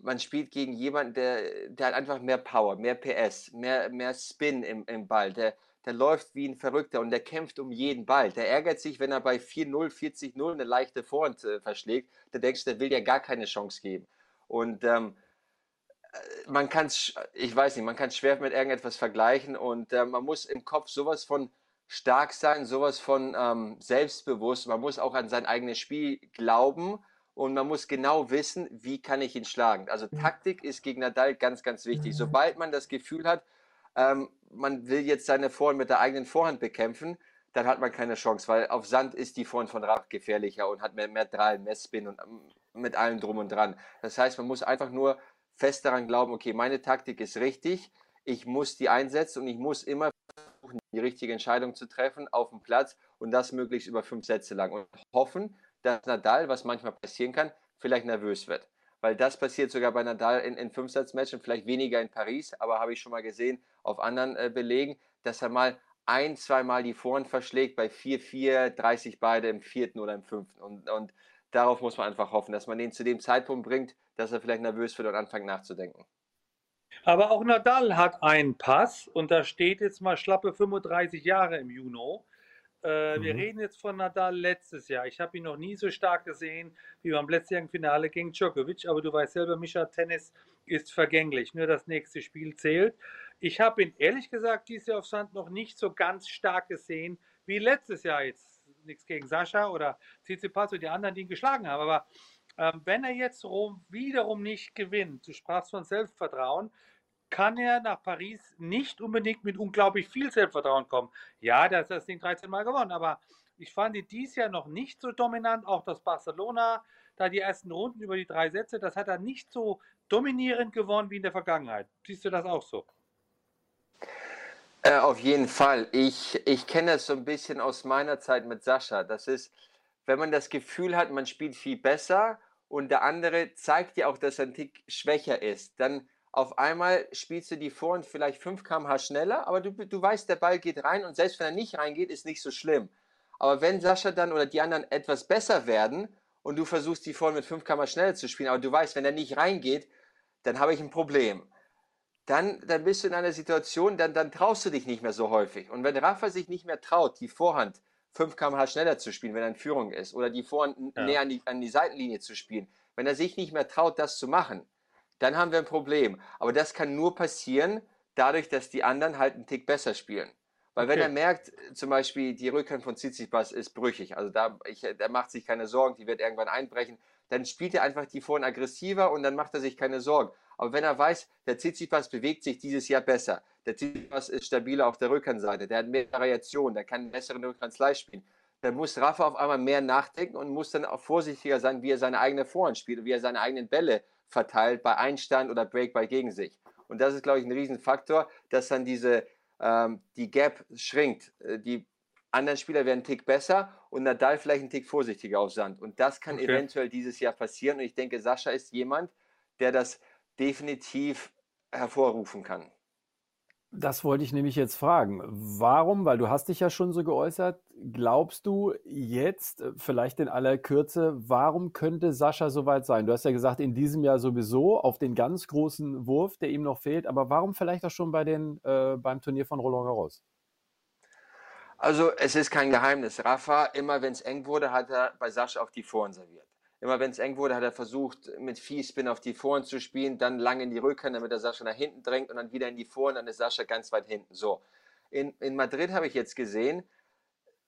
man spielt gegen jemanden, der, der hat einfach mehr Power, mehr PS, mehr, mehr Spin im, im Ball. Der, der läuft wie ein Verrückter und der kämpft um jeden Ball. Der ärgert sich, wenn er bei 4-0, 40-0 eine leichte Vorhand äh, verschlägt. Der denkst, der will ja gar keine Chance geben. Und ähm, äh, man kann es, ich weiß nicht, man kann es schwer mit irgendetwas vergleichen und äh, man muss im Kopf sowas von stark sein, sowas von ähm, selbstbewusst. Man muss auch an sein eigenes Spiel glauben und man muss genau wissen, wie kann ich ihn schlagen. Also. Taktik ist gegen Nadal ganz, ganz wichtig. Sobald man das Gefühl hat, ähm, man will jetzt seine Vorhand mit der eigenen Vorhand bekämpfen, dann hat man keine Chance, weil auf Sand ist die Vorhand von Rad gefährlicher und hat mehr, mehr Drall, mehr Spin und ähm, mit allem drum und dran. Das heißt, man muss einfach nur fest daran glauben, okay, meine Taktik ist richtig, ich muss die einsetzen und ich muss immer versuchen, die richtige Entscheidung zu treffen auf dem Platz und das möglichst über fünf Sätze lang und hoffen, dass Nadal, was manchmal passieren kann, vielleicht nervös wird. Weil das passiert sogar bei Nadal in, in Fünfsatzmatchen, vielleicht weniger in Paris, aber habe ich schon mal gesehen auf anderen äh, Belegen, dass er mal ein, zweimal die Vorhand verschlägt bei 4-4, 30 beide im vierten oder im fünften. Und, und darauf muss man einfach hoffen, dass man den zu dem Zeitpunkt bringt, dass er vielleicht nervös wird und anfängt nachzudenken. Aber auch Nadal hat einen Pass und da steht jetzt mal schlappe 35 Jahre im Juni. Äh, mhm. Wir reden jetzt von Nadal letztes Jahr. Ich habe ihn noch nie so stark gesehen wie beim letztjährigen Finale gegen Djokovic. Aber du weißt selber, Mischa, Tennis ist vergänglich. Nur das nächste Spiel zählt. Ich habe ihn ehrlich gesagt dieses Jahr auf Sand noch nicht so ganz stark gesehen wie letztes Jahr jetzt. Nichts gegen Sascha oder Tsitsipas und die anderen, die ihn geschlagen haben. Aber ähm, wenn er jetzt Rom wiederum nicht gewinnt, du sprachst von Selbstvertrauen, kann er nach Paris nicht unbedingt mit unglaublich viel Selbstvertrauen kommen. Ja, der hat das Ding 13 Mal gewonnen, aber ich fand ihn dies Jahr noch nicht so dominant. Auch das Barcelona, da die ersten Runden über die drei Sätze, das hat er nicht so dominierend gewonnen wie in der Vergangenheit. Siehst du das auch so? Äh, auf jeden Fall. Ich, ich kenne das so ein bisschen aus meiner Zeit mit Sascha. Das ist, wenn man das Gefühl hat, man spielt viel besser und der andere zeigt dir auch, dass er ein Tick schwächer ist, dann auf einmal spielst du die Vorhand vielleicht 5 km/h schneller, aber du, du weißt, der Ball geht rein und selbst wenn er nicht reingeht, ist nicht so schlimm. Aber wenn Sascha dann oder die anderen etwas besser werden und du versuchst die vorne mit 5 km schneller zu spielen, aber du weißt, wenn er nicht reingeht, dann habe ich ein Problem. Dann, dann bist du in einer Situation, dann, dann traust du dich nicht mehr so häufig. Und wenn Rafa sich nicht mehr traut, die Vorhand 5 km/h schneller zu spielen, wenn er in Führung ist, oder die Vorhand ja. näher an die, an die Seitenlinie zu spielen, wenn er sich nicht mehr traut, das zu machen, dann haben wir ein Problem. Aber das kann nur passieren, dadurch, dass die anderen halt einen Tick besser spielen. Weil okay. wenn er merkt, zum Beispiel die Rückhand von Tsitsipas ist brüchig, also da, ich, der macht sich keine Sorgen, die wird irgendwann einbrechen, dann spielt er einfach die Vorhand aggressiver und dann macht er sich keine Sorgen. Aber wenn er weiß, der Tsitsipas bewegt sich dieses Jahr besser, der Tsitsipas ist stabiler auf der Rückhandseite, der hat mehr Variationen, der kann einen besseren Rückhandslice spielen, dann muss Rafa auf einmal mehr nachdenken und muss dann auch vorsichtiger sein, wie er seine eigene Vorhand spielt und wie er seine eigenen Bälle verteilt bei Einstand oder Break bei gegen sich. Und das ist, glaube ich, ein Riesenfaktor, dass dann diese, ähm, die Gap schrinkt. Äh, die anderen Spieler werden einen Tick besser und Nadal vielleicht einen Tick vorsichtiger auf Sand. Und das kann okay. eventuell dieses Jahr passieren. Und ich denke, Sascha ist jemand, der das definitiv hervorrufen kann. Das wollte ich nämlich jetzt fragen. Warum, weil du hast dich ja schon so geäußert, glaubst du jetzt, äh, vielleicht in aller Kürze, warum könnte Sascha soweit sein? Du hast ja gesagt, in diesem Jahr sowieso auf den ganz großen Wurf, der ihm noch fehlt, aber warum vielleicht auch schon bei den, äh, beim Turnier von Roland Garros? Also es ist kein Geheimnis. Rafa, immer wenn es eng wurde, hat er bei Sascha auf die Vorhand serviert. Immer wenn es eng wurde, hat er versucht, mit Viehspin auf die Vorhand zu spielen, dann lang in die Rückhand, damit der Sascha nach hinten drängt und dann wieder in die Vorhand, dann ist Sascha ganz weit hinten. So. In, in Madrid habe ich jetzt gesehen,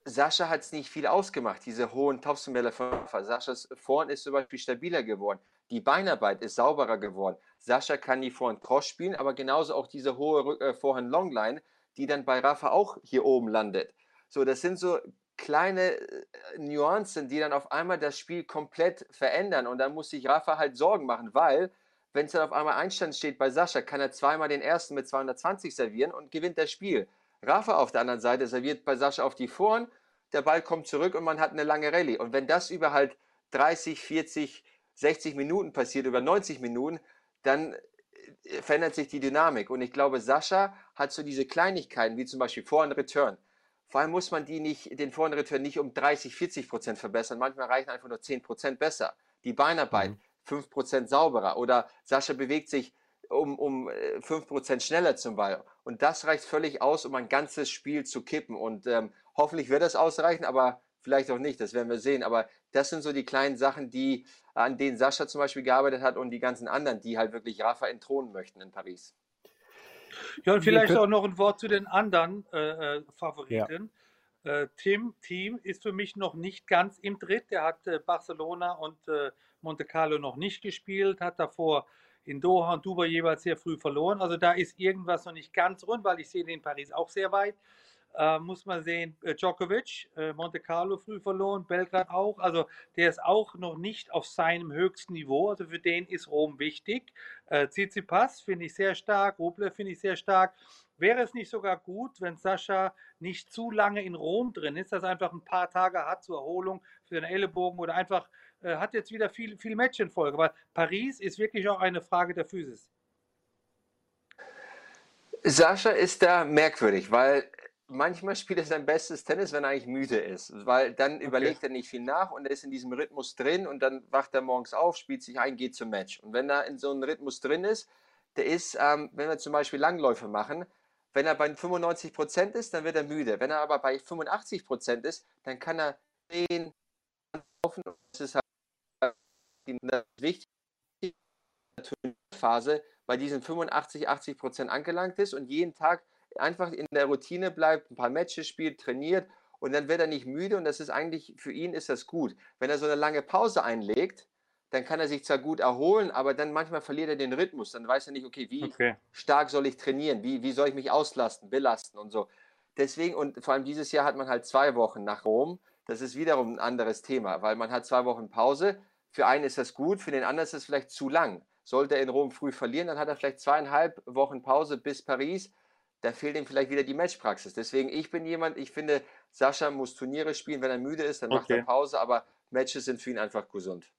Sascha hat es nicht viel ausgemacht, diese hohen Topspinbälle von Rafa. Saschas Vorhand ist zum Beispiel stabiler geworden. Die Beinarbeit ist sauberer geworden. Sascha kann die Vorhand Cross spielen, aber genauso auch diese hohe äh, Vorhand Longline, die dann bei Rafa auch hier oben landet. So, das sind so kleine äh, Nuancen, die dann auf einmal das Spiel komplett verändern. Und dann muss sich Rafa halt Sorgen machen, weil, wenn es dann auf einmal Einstand steht bei Sascha, kann er zweimal den ersten mit 220 servieren und gewinnt das Spiel. Rafa auf der anderen Seite serviert bei Sascha auf die Vorn, der Ball kommt zurück und man hat eine lange Rallye. Und wenn das über halt 30, 40, 60 Minuten passiert, über 90 Minuten, dann äh, verändert sich die Dynamik. Und ich glaube, Sascha hat so diese Kleinigkeiten, wie zum Beispiel Vor- und Return. Vor allem muss man die nicht, den vorderen Return nicht um 30, 40 Prozent verbessern. Manchmal reichen einfach nur 10 Prozent besser. Die Beinarbeit mhm. 5 Prozent sauberer. Oder Sascha bewegt sich um, um 5 äh, Prozent schneller zum Ball. Und das reicht völlig aus, um ein ganzes Spiel zu kippen. Und ähm, hoffentlich wird das ausreichen, aber vielleicht auch nicht. Das werden wir sehen. Aber das sind so die kleinen Sachen, die, an denen Sascha zum Beispiel gearbeitet hat und die ganzen anderen, die halt wirklich Rafa entthronen möchten in Paris. Ja, und vielleicht auch noch ein Wort zu den anderen äh, äh Favoriten. Ja. Äh, Tim Team ist für mich noch nicht ganz im Dritt. Der hat äh, Barcelona und äh, Monte Carlo noch nicht gespielt, hat davor in Doha und Dubai jeweils sehr früh verloren. Also da ist irgendwas noch nicht ganz rund, weil ich sehe den in Paris auch sehr weit. Äh, muss man sehen, äh, Djokovic, äh, Monte Carlo früh verloren, Belgrad auch. Also der ist auch noch nicht auf seinem höchsten Niveau. Also für den ist Rom wichtig. Äh, Tsitsipas finde ich sehr stark, Rublev finde ich sehr stark. Wäre es nicht sogar gut, wenn Sascha nicht zu lange in Rom drin ist, dass er einfach ein paar Tage hat zur Erholung für den Ellenbogen oder einfach äh, hat jetzt wieder viel, viel Match in Folge. Weil Paris ist wirklich auch eine Frage der Physis. Sascha ist da merkwürdig, weil manchmal spielt er sein bestes Tennis, wenn er eigentlich müde ist, weil dann okay. überlegt er nicht viel nach und er ist in diesem Rhythmus drin und dann wacht er morgens auf, spielt sich ein, geht zum Match. Und wenn er in so einem Rhythmus drin ist, der ist, ähm, wenn wir zum Beispiel Langläufe machen, wenn er bei 95 Prozent ist, dann wird er müde. Wenn er aber bei 85 Prozent ist, dann kann er den laufen. Das ist halt die wichtige Phase bei diesen 85, 80 Prozent angelangt ist und jeden Tag einfach in der Routine bleibt, ein paar Matches spielt, trainiert und dann wird er nicht müde und das ist eigentlich, für ihn ist das gut. Wenn er so eine lange Pause einlegt, dann kann er sich zwar gut erholen, aber dann manchmal verliert er den Rhythmus. Dann weiß er nicht, okay, wie okay. stark soll ich trainieren, wie, wie soll ich mich auslasten, belasten und so. Deswegen, und vor allem dieses Jahr hat man halt zwei Wochen nach Rom. Das ist wiederum ein anderes Thema, weil man hat zwei Wochen Pause. Für einen ist das gut, für den anderen ist es vielleicht zu lang. Sollte er in Rom früh verlieren, dann hat er vielleicht zweieinhalb Wochen Pause bis Paris da fehlt ihm vielleicht wieder die Matchpraxis. Deswegen, ich bin jemand, ich finde, Sascha muss Turniere spielen, wenn er müde ist, dann okay. macht er Pause, aber Matches sind für ihn einfach gesund.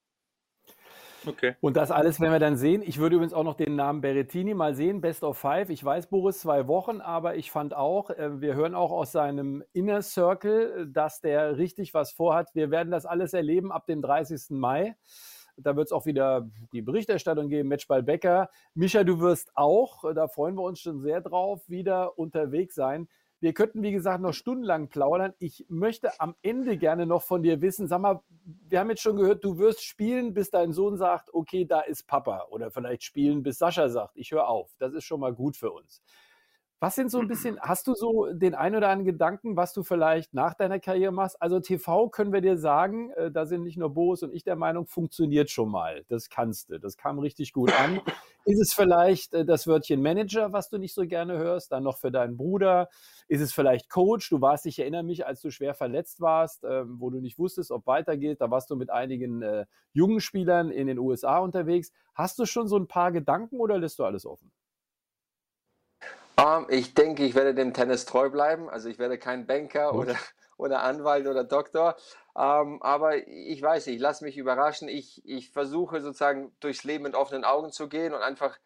Okay. Und das alles werden wir dann sehen. Ich würde übrigens auch noch den Namen Berettini mal sehen, Best of Five. Ich weiß, Boris, zwei Wochen, aber ich fand auch, äh, wir hören auch aus seinem Inner Circle, dass der richtig was vorhat. Wir werden das alles erleben ab dem 30. Mai. Da wird es auch wieder die Berichterstattung geben, Matchball Becker. Micha, du wirst auch, da freuen wir uns schon sehr drauf, wieder unterwegs sein. Wir könnten, wie gesagt, noch stundenlang plaudern. Ich möchte am Ende gerne noch von dir wissen, sag mal, wir haben jetzt schon gehört, du wirst spielen, bis dein Sohn sagt, okay, da ist Papa. Oder vielleicht spielen, bis Sascha sagt, ich höre auf. Das ist schon mal gut für uns. Was sind so ein bisschen, hast du so den ein oder anderen Gedanken, was du vielleicht nach deiner Karriere machst? Also TV können wir dir sagen, äh, da sind nicht nur Boris und ich der Meinung, funktioniert schon mal. Das kannst du. Das kam richtig gut an. Ist es vielleicht äh, das Wörtchen Manager, was du nicht so gerne hörst? Dann noch für deinen Bruder? Ist es vielleicht Coach? Du warst, ich erinnere mich, als du schwer verletzt warst, äh, wo du nicht wusstest, ob weitergeht. Da warst du mit einigen äh, jungen Spielern in den USA unterwegs. Hast du schon so ein paar Gedanken oder lässt du alles offen? Um, ich denke, ich werde dem Tennis treu bleiben. Also ich werde kein Banker oder, oder Anwalt oder Doktor. Um, ähm, aber ich weiß nicht, ich lasse mich überraschen. Ich, ich versuche sozusagen durchs Leben mit offenen Augen zu gehen und einfach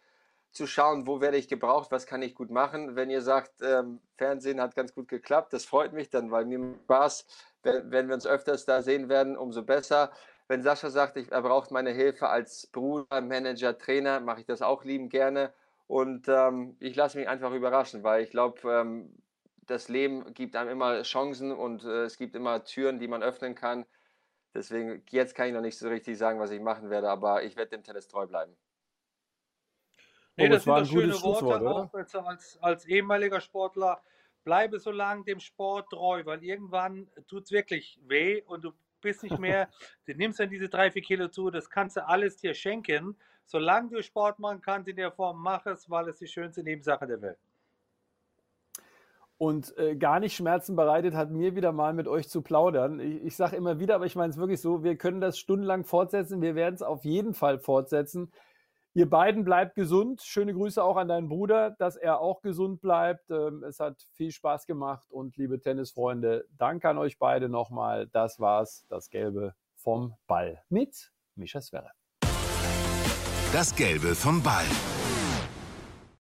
zu schauen, wo werde ich gebraucht, was kann ich gut machen. Wenn ihr sagt, ähm, Fernsehen hat ganz gut geklappt, das freut mich dann, weil mir Spaß, wenn, wenn wir uns öfters da sehen werden, umso besser. Wenn Sascha sagt, ich, er braucht meine Hilfe als Bruder, Manager, Trainer, mache ich das auch lieben gerne. Und ähm, ich lasse mich einfach überraschen, weil ich glaube, ähm, das Leben gibt einem immer Chancen und äh, es gibt immer Türen, die man öffnen kann. Deswegen, jetzt kann ich noch nicht so richtig sagen, was ich machen werde, aber ich werde dem Tennis treu bleiben. Nee, oh, das, das sind doch schöne Worte, auch als, als ehemaliger Sportler. Bleibe so lange dem Sport treu, weil irgendwann tut es wirklich weh und du bist nicht mehr, du nimmst dann diese drei, vier Kilo zu, das kannst du alles dir schenken solange du Sport machen kannst in der Form, mach es, weil es die schönste Nebensache der Welt. Und äh, gar nicht Schmerzen bereitet hat mir wieder mal mit euch zu plaudern. Ich, ich sage immer wieder, aber ich meine es wirklich so, wir können das stundenlang fortsetzen. Wir werden es auf jeden Fall fortsetzen. Ihr beiden bleibt gesund. Schöne Grüße auch an deinen Bruder, dass er auch gesund bleibt. Ähm, es hat viel Spaß gemacht und liebe Tennisfreunde, danke an euch beide nochmal. Das war's, das Gelbe vom Ball mit Mischa Sverre. Das Gelbe vom Ball.